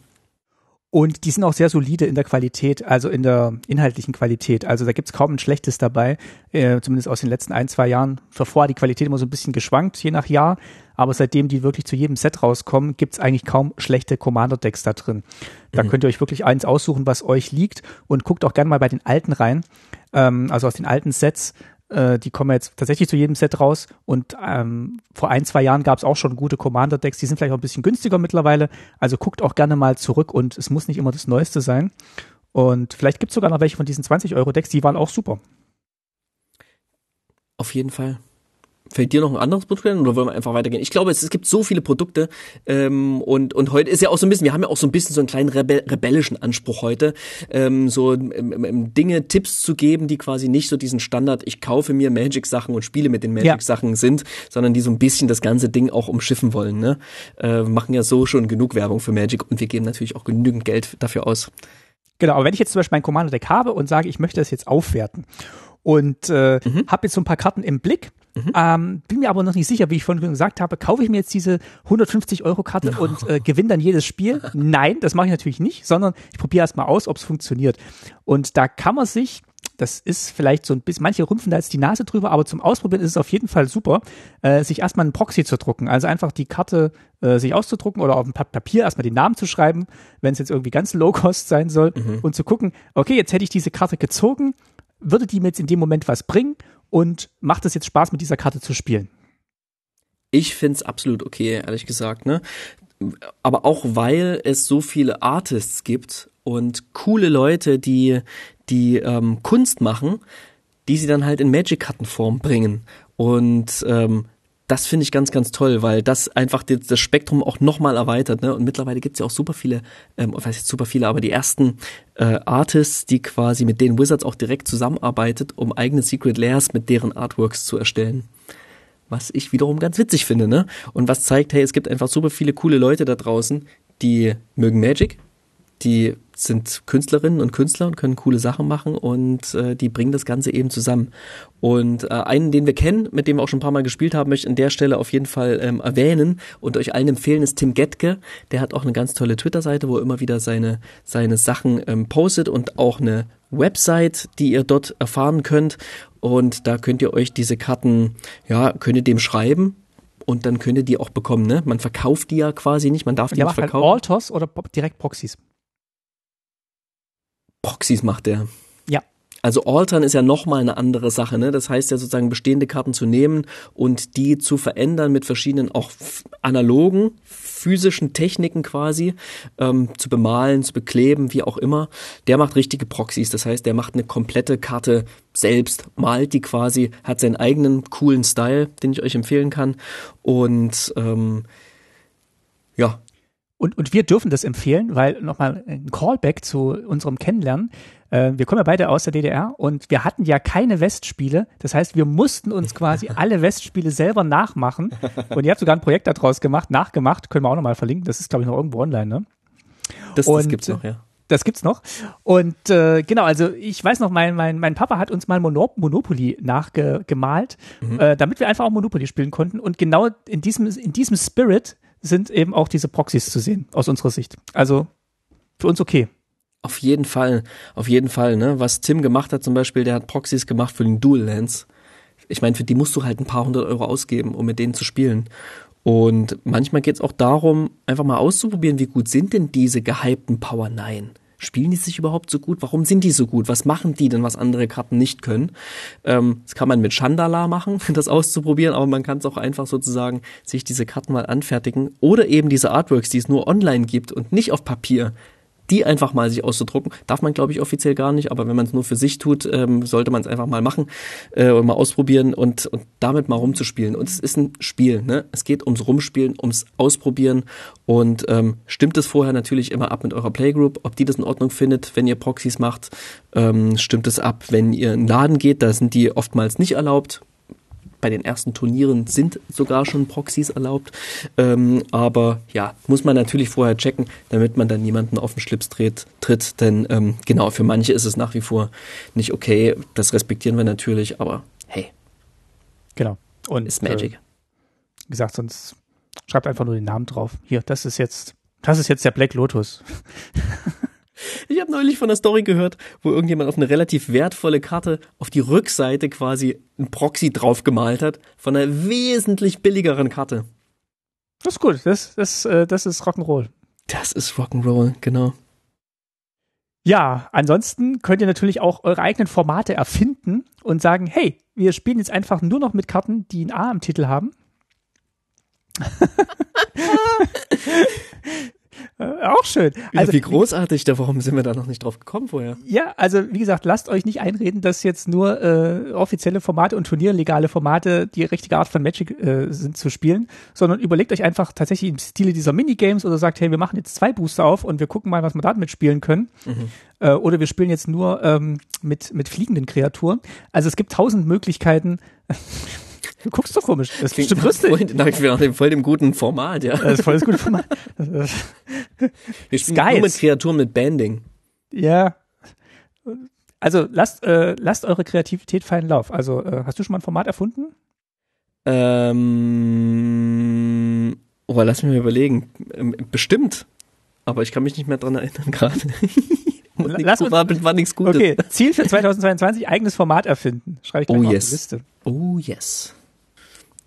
Und die sind auch sehr solide in der Qualität, also in der inhaltlichen Qualität. Also da gibt's kaum ein schlechtes dabei, äh, zumindest aus den letzten ein, zwei Jahren. Davor hat die Qualität immer so ein bisschen geschwankt, je nach Jahr. Aber seitdem die wirklich zu jedem Set rauskommen, gibt's eigentlich kaum schlechte Commander-Decks da drin. Da mhm. könnt ihr euch wirklich eins aussuchen, was euch liegt. Und guckt auch gerne mal bei den alten rein, ähm, also aus den alten Sets. Äh, die kommen jetzt tatsächlich zu jedem Set raus und ähm, vor ein, zwei Jahren gab es auch schon gute Commander-Decks, die sind vielleicht auch ein bisschen günstiger mittlerweile. Also guckt auch gerne mal zurück und es muss nicht immer das Neueste sein. Und vielleicht gibt es sogar noch welche von diesen 20-Euro-Decks, die waren auch super. Auf jeden Fall. Fällt dir noch ein anderes Produkt ein oder wollen wir einfach weitergehen? Ich glaube, es, es gibt so viele Produkte ähm, und und heute ist ja auch so ein bisschen, wir haben ja auch so ein bisschen so einen kleinen Rebe rebellischen Anspruch heute, ähm, so ähm, ähm, Dinge, Tipps zu geben, die quasi nicht so diesen Standard, ich kaufe mir Magic-Sachen und spiele mit den Magic-Sachen ja. sind, sondern die so ein bisschen das ganze Ding auch umschiffen wollen. Ne? Äh, wir machen ja so schon genug Werbung für Magic und wir geben natürlich auch genügend Geld dafür aus. Genau, aber wenn ich jetzt zum Beispiel mein Commander-Deck habe und sage, ich möchte das jetzt aufwerten und äh, mhm. habe jetzt so ein paar Karten im Blick, Mhm. Ähm, bin mir aber noch nicht sicher, wie ich vorhin gesagt habe, kaufe ich mir jetzt diese 150 Euro Karte no. und äh, gewinne dann jedes Spiel? Nein, das mache ich natürlich nicht, sondern ich probiere erst mal aus, ob es funktioniert. Und da kann man sich das ist vielleicht so ein bisschen, manche rümpfen da jetzt die Nase drüber, aber zum Ausprobieren ist es auf jeden Fall super, äh, sich erstmal einen Proxy zu drucken. Also einfach die Karte äh, sich auszudrucken oder auf ein Papier erstmal den Namen zu schreiben, wenn es jetzt irgendwie ganz low-cost sein soll mhm. und zu gucken, okay, jetzt hätte ich diese Karte gezogen, würde die mir jetzt in dem Moment was bringen und macht es jetzt Spaß, mit dieser Karte zu spielen? Ich finde es absolut okay, ehrlich gesagt. Ne? Aber auch weil es so viele Artists gibt und coole Leute, die, die ähm, Kunst machen, die sie dann halt in Magic-Kartenform bringen. Und ähm, das finde ich ganz, ganz toll, weil das einfach das Spektrum auch nochmal erweitert. Ne? Und mittlerweile gibt es ja auch super viele, ähm, ich weiß jetzt super viele, aber die ersten äh, Artists, die quasi mit denen Wizards auch direkt zusammenarbeitet, um eigene Secret Layers mit deren Artworks zu erstellen. Was ich wiederum ganz witzig finde, ne? Und was zeigt, hey, es gibt einfach super viele coole Leute da draußen, die mögen Magic, die sind Künstlerinnen und Künstler und können coole Sachen machen und äh, die bringen das Ganze eben zusammen. Und äh, einen, den wir kennen, mit dem wir auch schon ein paar Mal gespielt haben, möchte ich an der Stelle auf jeden Fall ähm, erwähnen und euch allen empfehlen, ist Tim Getke. Der hat auch eine ganz tolle Twitter-Seite, wo er immer wieder seine, seine Sachen ähm, postet und auch eine Website, die ihr dort erfahren könnt. Und da könnt ihr euch diese Karten, ja, könnt ihr dem schreiben und dann könnt ihr die auch bekommen. Ne? Man verkauft die ja quasi nicht, man darf die Der nicht halt verkaufen. Altos oder direkt Proxys. Proxys macht der. Ja. Also Altern ist ja nochmal eine andere Sache, ne? Das heißt ja sozusagen bestehende Karten zu nehmen und die zu verändern mit verschiedenen auch analogen, physischen Techniken quasi, ähm, zu bemalen, zu bekleben, wie auch immer. Der macht richtige Proxys, das heißt, der macht eine komplette Karte selbst, malt die quasi, hat seinen eigenen coolen Style, den ich euch empfehlen kann. Und ähm, ja, Und, und wir dürfen das empfehlen, weil nochmal ein Callback zu unserem Kennenlernen. Äh, wir kommen ja beide aus der DDR und wir hatten ja keine Westspiele. Das heißt, wir mussten uns quasi alle Westspiele selber nachmachen. Und ihr habt sogar ein Projekt daraus gemacht, nachgemacht. Können wir auch nochmal verlinken. Das ist, glaube ich, noch irgendwo online, ne? das, das Und- gibt's noch, ja. Das gibt's noch. Und äh, genau, also ich weiß noch, mein, mein, mein Papa hat uns mal Mono Monopoly nachgemalt, äh, damit wir einfach auch Monopoly spielen konnten. Und genau in diesem, in diesem Spirit sind eben auch diese Proxys zu sehen, aus unserer Sicht. Also für uns okay. Auf jeden Fall, auf jeden Fall, ne? Was Tim gemacht hat zum Beispiel, der hat Proxys gemacht für den Dual Lands. Ich meine, für die musst du halt ein paar hundert Euro ausgeben, um mit denen zu spielen. Und manchmal geht's auch darum, einfach mal auszuprobieren, wie gut sind denn diese gehypten Power 9? Spielen die sich überhaupt so gut? Warum sind die so gut? Was machen die denn, was andere Karten nicht können? Ähm, das kann man mit Chandala machen, das auszuprobieren, aber man kann es auch einfach sozusagen sich diese Karten mal anfertigen. Oder eben diese Artworks, die es nur online gibt und nicht auf Papier die einfach mal sich auszudrucken. Darf man, glaube ich, offiziell gar nicht, aber wenn man es nur für sich tut, ähm, sollte man es einfach mal machen äh, und mal ausprobieren und, und damit mal rumzuspielen. Und es ist ein Spiel, ne? Es geht ums Rumspielen, ums Ausprobieren und ähm, stimmt es vorher natürlich immer ab mit eurer Playgroup, ob die das in Ordnung findet, wenn ihr Proxys macht. Ähm, stimmt es ab, wenn ihr in den Laden geht, da sind die oftmals nicht erlaubt bei den ersten Turnieren sind sogar schon Proxys erlaubt. Ähm, aber ja, muss man natürlich vorher checken, damit man dann niemanden auf den Schlips dreht, tritt. Denn ähm, genau, für manche ist es nach wie vor nicht okay. Das respektieren wir natürlich, aber hey, Genau. Und ist Magic. Äh, wie gesagt, sonst schreibt einfach nur den Namen drauf. Hier, das ist jetzt, das ist jetzt der Black Lotus. Ich habe neulich von einer Story gehört, wo irgendjemand auf eine relativ wertvolle Karte auf die Rückseite quasi ein Proxy draufgemalt hat von einer wesentlich billigeren Karte. Das ist gut. Das, das, äh, das ist Rock'n'Roll. Das ist Rock'n'Roll, genau. Ja, ansonsten könnt ihr natürlich auch eure eigenen Formate erfinden und sagen, hey, wir spielen jetzt einfach nur noch mit Karten, die ein A im Titel haben. äh, auch schön. Also, wie großartig, da warum sind wir da noch nicht drauf gekommen vorher? Ja, also wie gesagt, lasst euch nicht einreden, dass jetzt nur äh, offizielle Formate und turnierlegale Formate die richtige Art von Magic äh, sind zu spielen, sondern überlegt euch einfach tatsächlich im Stile dieser Minigames oder sagt, hey, wir machen jetzt zwei Booster auf und wir gucken mal, was wir damit spielen können. Mhm. Äh, oder wir spielen jetzt nur ähm, mit, mit fliegenden Kreaturen. Also es gibt tausend Möglichkeiten. Du guckst doch komisch. Das klingt bestimmt lustig. Voll, nach dem, voll dem guten Format, ja. Das ist voll das gute Format. Wir spielen Skies. nur mit Kreaturen mit Banding. Ja. Also lasst, äh, lasst eure Kreativität freien Lauf. Also äh, hast du schon mal ein Format erfunden? Ähm, oh, lass mich mal überlegen. Ähm, bestimmt. Aber ich kann mich nicht mehr dran erinnern gerade. Lass uns- war, war nichts Gutes. Okay, Ziel für 2022, eigenes Format erfinden. Schreibe ich gleich Oh, mal yes. auf die Liste. Oh yes.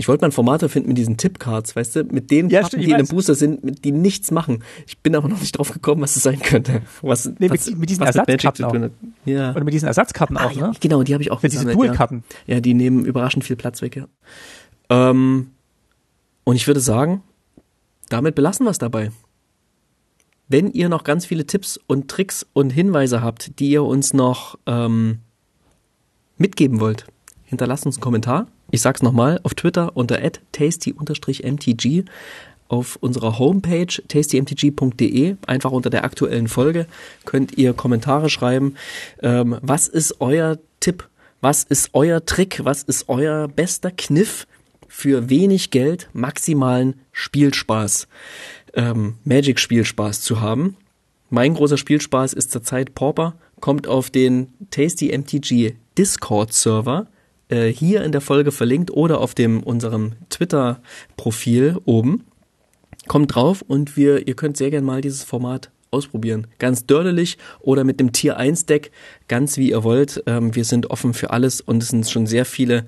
Ich wollte mal ein Format erfinden mit diesen Tippcards, weißt du, mit den Ja, Karten, stimmt, die in einem. Booster sind, die nichts machen. Ich bin aber noch nicht drauf gekommen, was es sein könnte. Was, Nee, was, mit- mit diesen was Ersatzkarten hat. Ja. Oder mit diesen Ersatzkarten Ah, auch, ja, ne? genau, die habe ich auch Mit diesen Dual-Karten. Ja. ja, die nehmen überraschend viel Platz weg, ja. Ähm, und ich würde sagen, damit belassen wir es dabei. Wenn ihr noch ganz viele Tipps und Tricks und Hinweise habt, die ihr uns noch ähm, mitgeben wollt, hinterlasst uns einen Kommentar. Ich sag's nochmal, auf Twitter unter tasty-mtg, auf unserer Homepage tastymtg.de, einfach unter der aktuellen Folge, könnt ihr Kommentare schreiben. Ähm, was ist euer Tipp? Was ist euer Trick? Was ist euer bester Kniff für wenig Geld maximalen Spielspaß, ähm, Magic-Spielspaß zu haben? Mein großer Spielspaß ist zurzeit Pauper, kommt auf den Tasty MTG Discord-Server, äh, hier in der Folge verlinkt oder auf dem unserem Twitter-Profil oben. Kommt drauf und wir, ihr könnt sehr gern mal dieses Format ausprobieren. Ganz dördelig oder mit dem Tier 1 Deck, ganz wie ihr wollt. Ähm, wir sind offen für alles und es sind schon sehr viele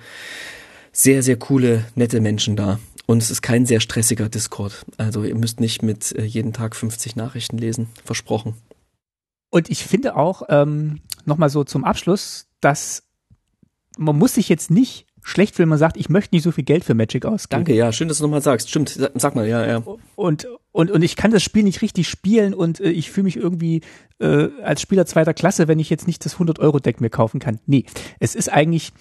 sehr, sehr coole, nette Menschen da. Und es ist kein sehr stressiger Discord. Also ihr müsst nicht mit äh, jeden Tag 50 Nachrichten lesen. Versprochen. Und ich finde auch, ähm, nochmal so zum Abschluss, dass man muss sich jetzt nicht schlecht fühlen, wenn man sagt, ich möchte nicht so viel Geld für Magic ausgeben. Danke, ja, schön, dass du nochmal sagst. Stimmt, sag mal, ja, ja. Und, und, und ich kann das Spiel nicht richtig spielen und äh, ich fühle mich irgendwie äh, als Spieler zweiter Klasse, wenn ich jetzt nicht das 100-Euro-Deck mir kaufen kann. Nee, es ist eigentlich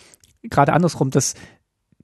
gerade andersrum, dass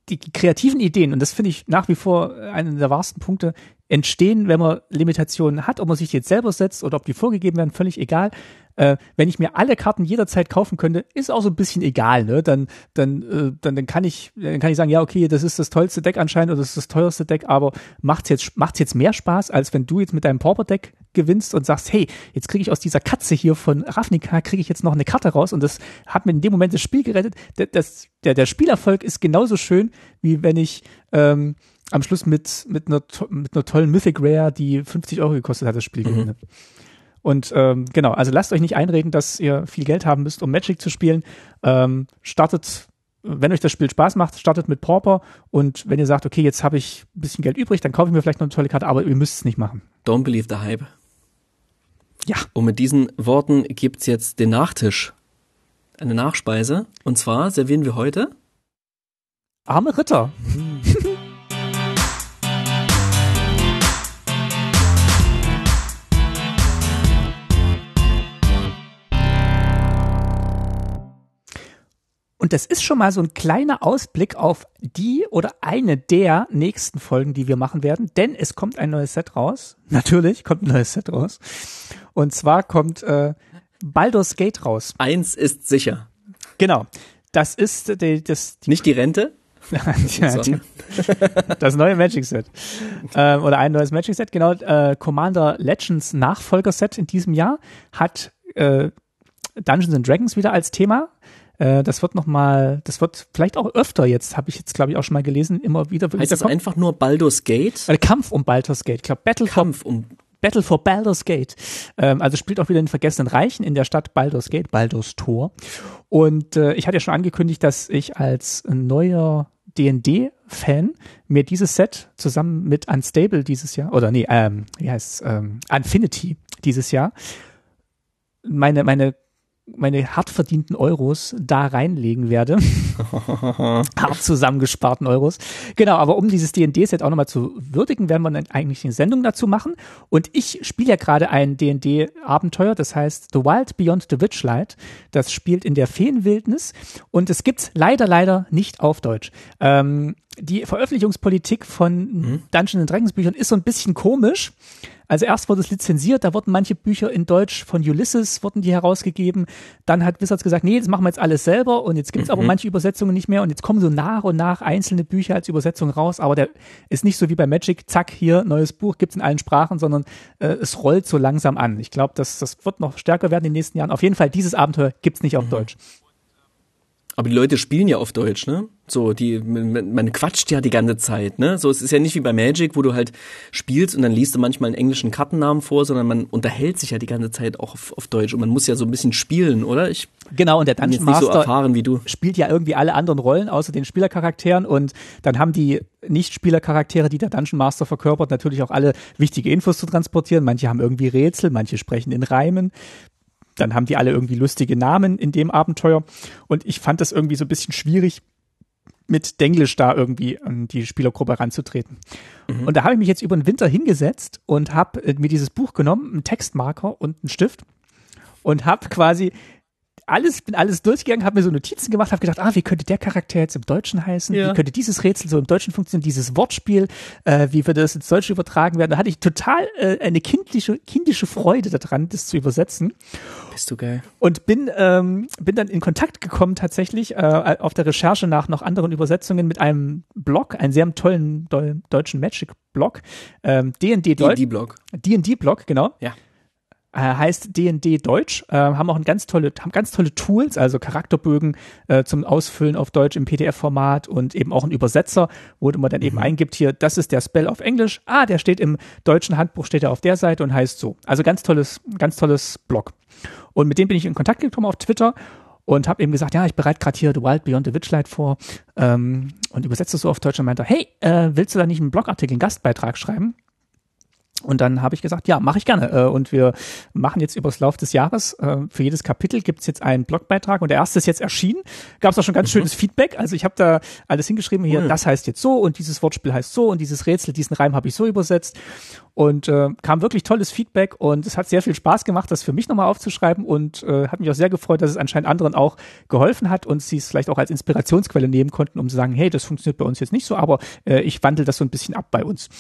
die kreativen Ideen, und das finde ich nach wie vor einen der wahrsten Punkte, entstehen, wenn man Limitationen hat, ob man sich jetzt selber setzt oder ob die vorgegeben werden, völlig egal. Äh, wenn ich mir alle Karten jederzeit kaufen könnte, ist auch so ein bisschen egal, ne? Dann, dann, äh, dann, dann kann ich, dann kann ich sagen, ja, okay, das ist das tollste Deck anscheinend oder das ist das teuerste Deck, aber macht's jetzt, macht's jetzt mehr Spaß, als wenn du jetzt mit deinem Pauper-Deck gewinnst und sagst, hey, jetzt kriege ich aus dieser Katze hier von Ravnica, kriege ich jetzt noch eine Karte raus und das hat mir in dem Moment das Spiel gerettet. Der, das, der, der Spielerfolg ist genauso schön, wie wenn ich ähm, am Schluss mit, mit, einer, mit einer tollen Mythic Rare, die 50 Euro gekostet hat, das Spiel mhm. gewinne. Und ähm, genau, also lasst euch nicht einreden, dass ihr viel Geld haben müsst, um Magic zu spielen. Ähm, startet, wenn euch das Spiel Spaß macht, startet mit Pauper und wenn ihr sagt, okay, jetzt habe ich ein bisschen Geld übrig, dann kaufe ich mir vielleicht noch eine tolle Karte, aber ihr müsst es nicht machen. Don't believe the hype. Ja. Und mit diesen Worten gibt's jetzt den Nachtisch. Eine Nachspeise. Und zwar servieren wir heute Arme Ritter. Und das ist schon mal so ein kleiner Ausblick auf die oder eine der nächsten Folgen, die wir machen werden, denn es kommt ein neues Set raus. Natürlich kommt ein neues Set raus. Und zwar kommt äh, Baldur's Gate raus. Eins ist sicher. Genau. Das ist die, das. Die Nicht die Rente? das neue Magic Set. Ähm, oder ein neues Magic Set, genau. Äh, Commander Legends Nachfolger-Set in diesem Jahr hat äh, Dungeons and Dragons wieder als Thema. Äh, das wird noch mal, das wird vielleicht auch öfter jetzt, habe ich jetzt glaube ich auch schon mal gelesen, immer wieder. Heißt das einfach nur Baldur's Gate? Äh, Kampf um Baldur's Gate, ich glaube Battle Kampf um Battle for Baldur's Gate. Ähm, also spielt auch wieder in Vergessenen Reichen in der Stadt Baldur's Gate, Baldur's Tor. Und äh, ich hatte ja schon angekündigt, dass ich als neuer D&D-Fan mir dieses Set zusammen mit Unstable dieses Jahr, oder nee, ähm, wie heißt ähm, Infinity dieses Jahr, meine, meine meine hart verdienten Euros da reinlegen werde. hart zusammengesparten Euros. Genau, aber um dieses D&D-Set auch nochmal zu würdigen, werden wir dann eigentlich eine Sendung dazu machen. Und ich spiele ja gerade ein D&D-Abenteuer, das heißt The Wild Beyond the Witchlight. Das spielt in der Feenwildnis und es gibt's leider, leider nicht auf Deutsch. Ähm, die Veröffentlichungspolitik von mhm. Dungeons Dragons Büchern ist so ein bisschen komisch. Also erst wurde es lizenziert, da wurden manche Bücher in Deutsch von Ulysses wurden die herausgegeben. Dann hat Wizards gesagt, nee, das machen wir jetzt alles selber und jetzt gibt's mhm. aber manche Übersetzungen nicht mehr und jetzt kommen so nach und nach einzelne Bücher als Übersetzung raus, aber der ist nicht so wie bei Magic, zack, hier, neues Buch, gibt's in allen Sprachen, sondern äh, es rollt so langsam an. Ich glaube, das, das wird noch stärker werden in den nächsten Jahren. Auf jeden Fall, dieses Abenteuer gibt's nicht auf mhm. Deutsch. Aber die Leute spielen ja auf Deutsch, ne? So, die, man quatscht ja die ganze Zeit, ne? So, es ist ja nicht wie bei Magic, wo du halt spielst und dann liest du manchmal einen englischen Kartennamen vor, sondern man unterhält sich ja die ganze Zeit auch auf, auf Deutsch und man muss ja so ein bisschen spielen, oder? Ich genau, und der Dungeon Master so erfahren wie du. spielt ja irgendwie alle anderen Rollen außer den Spielercharakteren und dann haben die Nicht-Spielercharaktere, die der Dungeon Master verkörpert, natürlich auch alle wichtige Infos zu transportieren. Manche haben irgendwie Rätsel, manche sprechen in Reimen dann haben die alle irgendwie lustige Namen in dem Abenteuer. Und ich fand das irgendwie so ein bisschen schwierig, mit Denglisch da irgendwie an die Spielergruppe ranzutreten. Mhm. Und da habe ich mich jetzt über den Winter hingesetzt und habe äh, mir dieses Buch genommen, einen Textmarker und einen Stift und habe quasi alles, bin alles durchgegangen, habe mir so Notizen gemacht, habe gedacht, ah, wie könnte der Charakter jetzt im Deutschen heißen? Ja. Wie könnte dieses Rätsel so im Deutschen funktionieren? Dieses Wortspiel, äh, wie würde das ins Deutsche übertragen werden? Da hatte ich total äh, eine kindliche, kindische Freude daran, das zu übersetzen. Bist du geil. Und bin, ähm, bin dann in Kontakt gekommen tatsächlich äh, auf der Recherche nach noch anderen Übersetzungen mit einem Blog, einen sehr tollen deutschen Magic-Blog, ähm, D&D D&D-Blog. D&D-Blog, genau. Ja heißt D&D Deutsch, äh, haben auch ein ganz tolle, haben ganz tolle Tools, also Charakterbögen äh, zum Ausfüllen auf Deutsch im PDF-Format und eben auch ein Übersetzer, wo man dann eben mhm. eingibt hier, das ist der Spell auf Englisch, ah, der steht im deutschen Handbuch, steht er auf der Seite und heißt so. Also ganz tolles, ganz tolles Blog. Und mit dem bin ich in Kontakt gekommen auf Twitter und habe eben gesagt, ja, ich bereite gerade hier The Wild Beyond the Witchlight vor ähm, und übersetze es so auf Deutsch und meinte, hey, äh, willst du da nicht einen Blogartikel, einen Gastbeitrag schreiben? Und dann habe ich gesagt, ja, mache ich gerne. Äh, und wir machen jetzt übers Lauf des Jahres, äh, für jedes Kapitel gibt es jetzt einen Blogbeitrag und der erste ist jetzt erschienen. Gab es auch schon ganz mhm. schönes Feedback. Also ich habe da alles hingeschrieben, hier, mhm. das heißt jetzt so und dieses Wortspiel heißt so und dieses Rätsel, diesen Reim habe ich so übersetzt und äh, kam wirklich tolles Feedback und es hat sehr viel Spaß gemacht, das für mich nochmal aufzuschreiben und äh, hat mich auch sehr gefreut, dass es anscheinend anderen auch geholfen hat und sie es vielleicht auch als Inspirationsquelle nehmen konnten, um zu sagen, hey, das funktioniert bei uns jetzt nicht so, aber äh, ich wandle das so ein bisschen ab bei uns.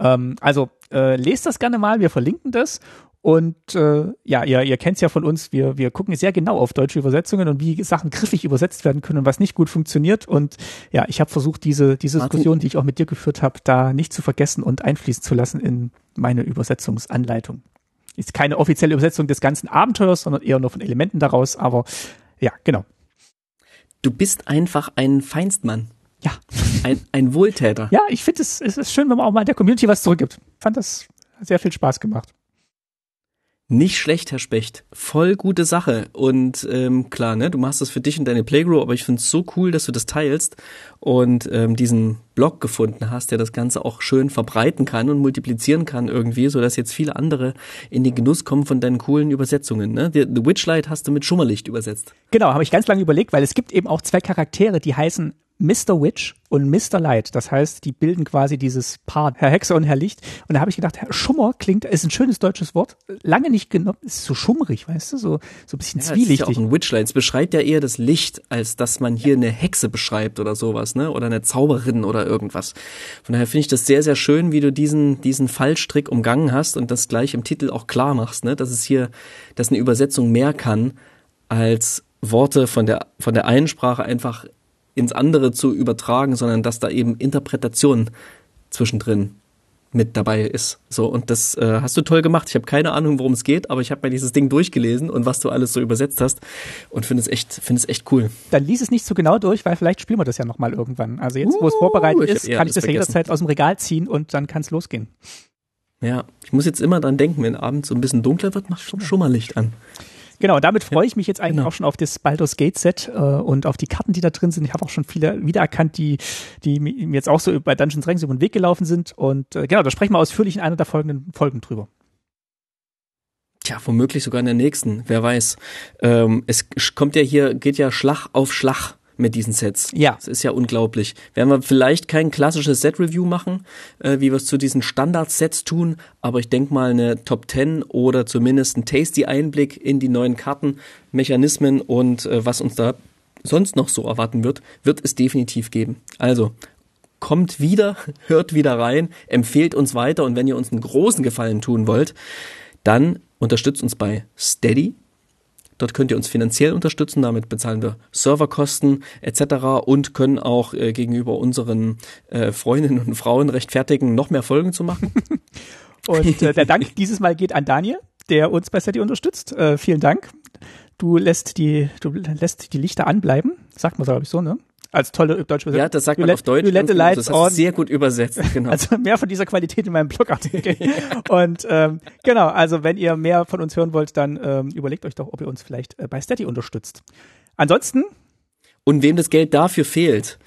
Ähm, also äh, lest das gerne mal, wir verlinken das und äh, ja, ihr, ihr kennt es ja von uns, wir, wir gucken sehr genau auf deutsche Übersetzungen und wie Sachen griffig übersetzt werden können und was nicht gut funktioniert. Und ja, ich habe versucht, diese, diese Diskussion, die ich auch mit dir geführt habe, da nicht zu vergessen und einfließen zu lassen in meine Übersetzungsanleitung. Ist keine offizielle Übersetzung des ganzen Abenteuers, sondern eher nur von Elementen daraus, aber ja, genau. Du bist einfach ein Feinstmann. Ja. Ein, ein Wohltäter. Ja, ich finde es, es ist schön, wenn man auch mal der Community was zurückgibt. Fand das sehr viel Spaß gemacht. Nicht schlecht, Herr Specht. Voll gute Sache. Und ähm, klar, ne, du machst das für dich und deine Playgroup, aber ich find's so cool, dass du das teilst und ähm, diesen Blog gefunden hast, der das Ganze auch schön verbreiten kann und multiplizieren kann irgendwie, so dass jetzt viele andere in den Genuss kommen von deinen coolen Übersetzungen. Ne? The, The Witchlight hast du mit Schummerlicht übersetzt. Genau, habe ich ganz lange überlegt, weil es gibt eben auch zwei Charaktere, die heißen Mr. Witch und Mr. Light. Das heißt, die bilden quasi dieses Paar, Herr Hexe und Herr Licht. Und da habe ich gedacht, Herr Schummer klingt, ist ein schönes deutsches Wort. Lange nicht genommen, ist so schummrig, weißt du, so, so ein bisschen ja, zwielichtig. Das ist ja auch ein Witchlight. Es beschreibt ja eher das Licht, als dass man hier eine Hexe beschreibt oder sowas, ne? Oder eine Zauberin oder irgendwas. Von daher finde ich das sehr, sehr schön, wie du diesen, diesen Fallstrick umgangen hast und das gleich im Titel auch klar machst, ne? Dass es hier, dass eine Übersetzung mehr kann, als Worte von der, von der einen Sprache einfach ins andere zu übertragen, sondern dass da eben Interpretation zwischendrin mit dabei ist. So, und das äh, hast du toll gemacht. Ich habe keine Ahnung, worum es geht, aber ich habe mir dieses Ding durchgelesen und was du alles so übersetzt hast und finde es echt, finde es echt cool. Dann lies es nicht so genau durch, weil vielleicht spielen wir das ja nochmal irgendwann. Also jetzt, wo es vorbereitet uh, ist, kann ich das ja jederzeit aus dem Regal ziehen und dann kann es losgehen. Ja, ich muss jetzt immer dran denken, wenn abends so ein bisschen dunkler wird, mach schon mal Licht an. Genau, damit freue ich mich jetzt eigentlich genau. auch schon auf das Baldur's Gate Set äh, und auf die Karten, die da drin sind. Ich habe auch schon viele wiedererkannt, die, die mir jetzt auch so bei Dungeons Dragons über den Weg gelaufen sind. Und äh, genau, da sprechen wir ausführlich in einer der folgenden Folgen drüber. Tja, womöglich sogar in der nächsten, wer weiß. Ähm, es kommt ja hier, geht ja Schlag auf Schlag mit diesen Sets. Ja. Das ist ja unglaublich. Werden wir vielleicht kein klassisches Set-Review machen, äh, wie wir es zu diesen Standard-Sets tun, aber ich denke mal eine Top 10 oder zumindest ein Tasty-Einblick in die neuen Karten, Mechanismen und äh, was uns da sonst noch so erwarten wird, wird es definitiv geben. Also, kommt wieder, hört wieder rein, empfehlt uns weiter und wenn ihr uns einen großen Gefallen tun wollt, dann unterstützt uns bei Steady Dort könnt ihr uns finanziell unterstützen, damit bezahlen wir Serverkosten etc. und können auch äh, gegenüber unseren äh, Freundinnen und Frauen rechtfertigen, noch mehr Folgen zu machen. und äh, der Dank dieses Mal geht an Daniel, der uns bei SETI unterstützt. Äh, vielen Dank. Du lässt die, du lässt die Lichter anbleiben, sagt man glaube ich so, ne? Als tolle deutsche Übersetzung. Ja, das sagt man auf Deutsch. You let the lights on. Sehr gut übersetzt, genau. Also mehr von dieser Qualität in meinem Blogartikel. und ähm, genau, also wenn ihr mehr von uns hören wollt, dann ähm, überlegt euch doch, ob ihr uns vielleicht äh, bei Steady unterstützt. Ansonsten. Und wem das Geld dafür fehlt,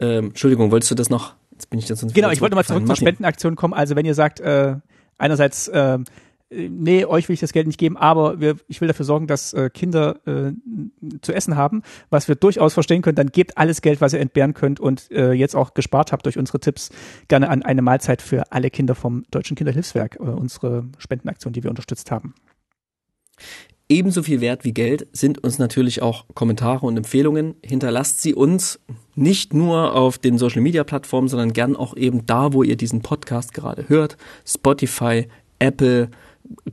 ähm, Entschuldigung, wolltest du das noch? Jetzt bin ich das sonst Genau, ich wollte mal zurück zur Spendenaktion kommen. Also wenn ihr sagt, äh, einerseits äh, nee, euch will ich das Geld nicht geben, aber wir, ich will dafür sorgen, dass äh, Kinder äh, zu essen haben, was wir durchaus verstehen können, dann gebt alles Geld, was ihr entbehren könnt und äh, jetzt auch gespart habt durch unsere Tipps, gerne an eine Mahlzeit für alle Kinder vom Deutschen Kinderhilfswerk, äh, unsere Spendenaktion, die wir unterstützt haben. Ebenso viel wert wie Geld sind uns natürlich auch Kommentare und Empfehlungen. Hinterlasst sie uns nicht nur auf den Social Media Plattformen, sondern gern auch eben da, wo ihr diesen Podcast gerade hört. Spotify, Apple,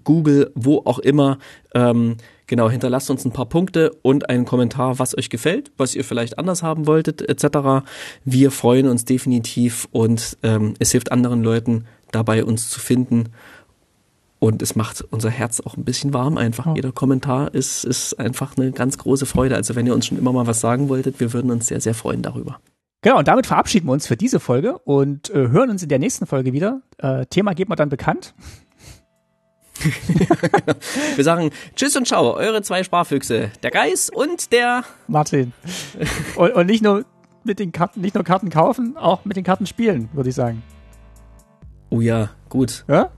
Google, wo auch immer. Ähm, genau, hinterlasst uns ein paar Punkte und einen Kommentar, was euch gefällt, was ihr vielleicht anders haben wolltet, etc. Wir freuen uns definitiv und ähm, es hilft anderen Leuten dabei, uns zu finden. Und es macht unser Herz auch ein bisschen warm einfach. Ja. Jeder Kommentar ist, ist einfach eine ganz große Freude. Also wenn ihr uns schon immer mal was sagen wolltet, wir würden uns sehr, sehr freuen darüber. Genau, und damit verabschieden wir uns für diese Folge und äh, hören uns in der nächsten Folge wieder. Äh, Thema geht mal dann bekannt. Wir sagen Tschüss und Ciao, eure zwei Sparfüchse, der Geist und der Martin. Und, und nicht nur mit den Karten, nicht nur Karten kaufen, auch mit den Karten spielen, würde ich sagen. Oh ja, gut. Ja?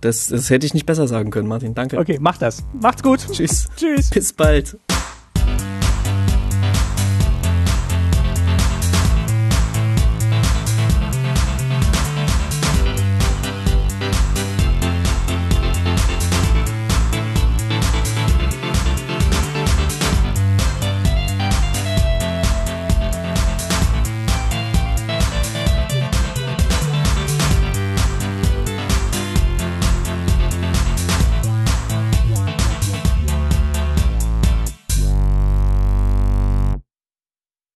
Das, das hätte ich nicht besser sagen können, Martin. Danke. Okay, mach das. Macht's gut. Tschüss. Tschüss. Bis bald.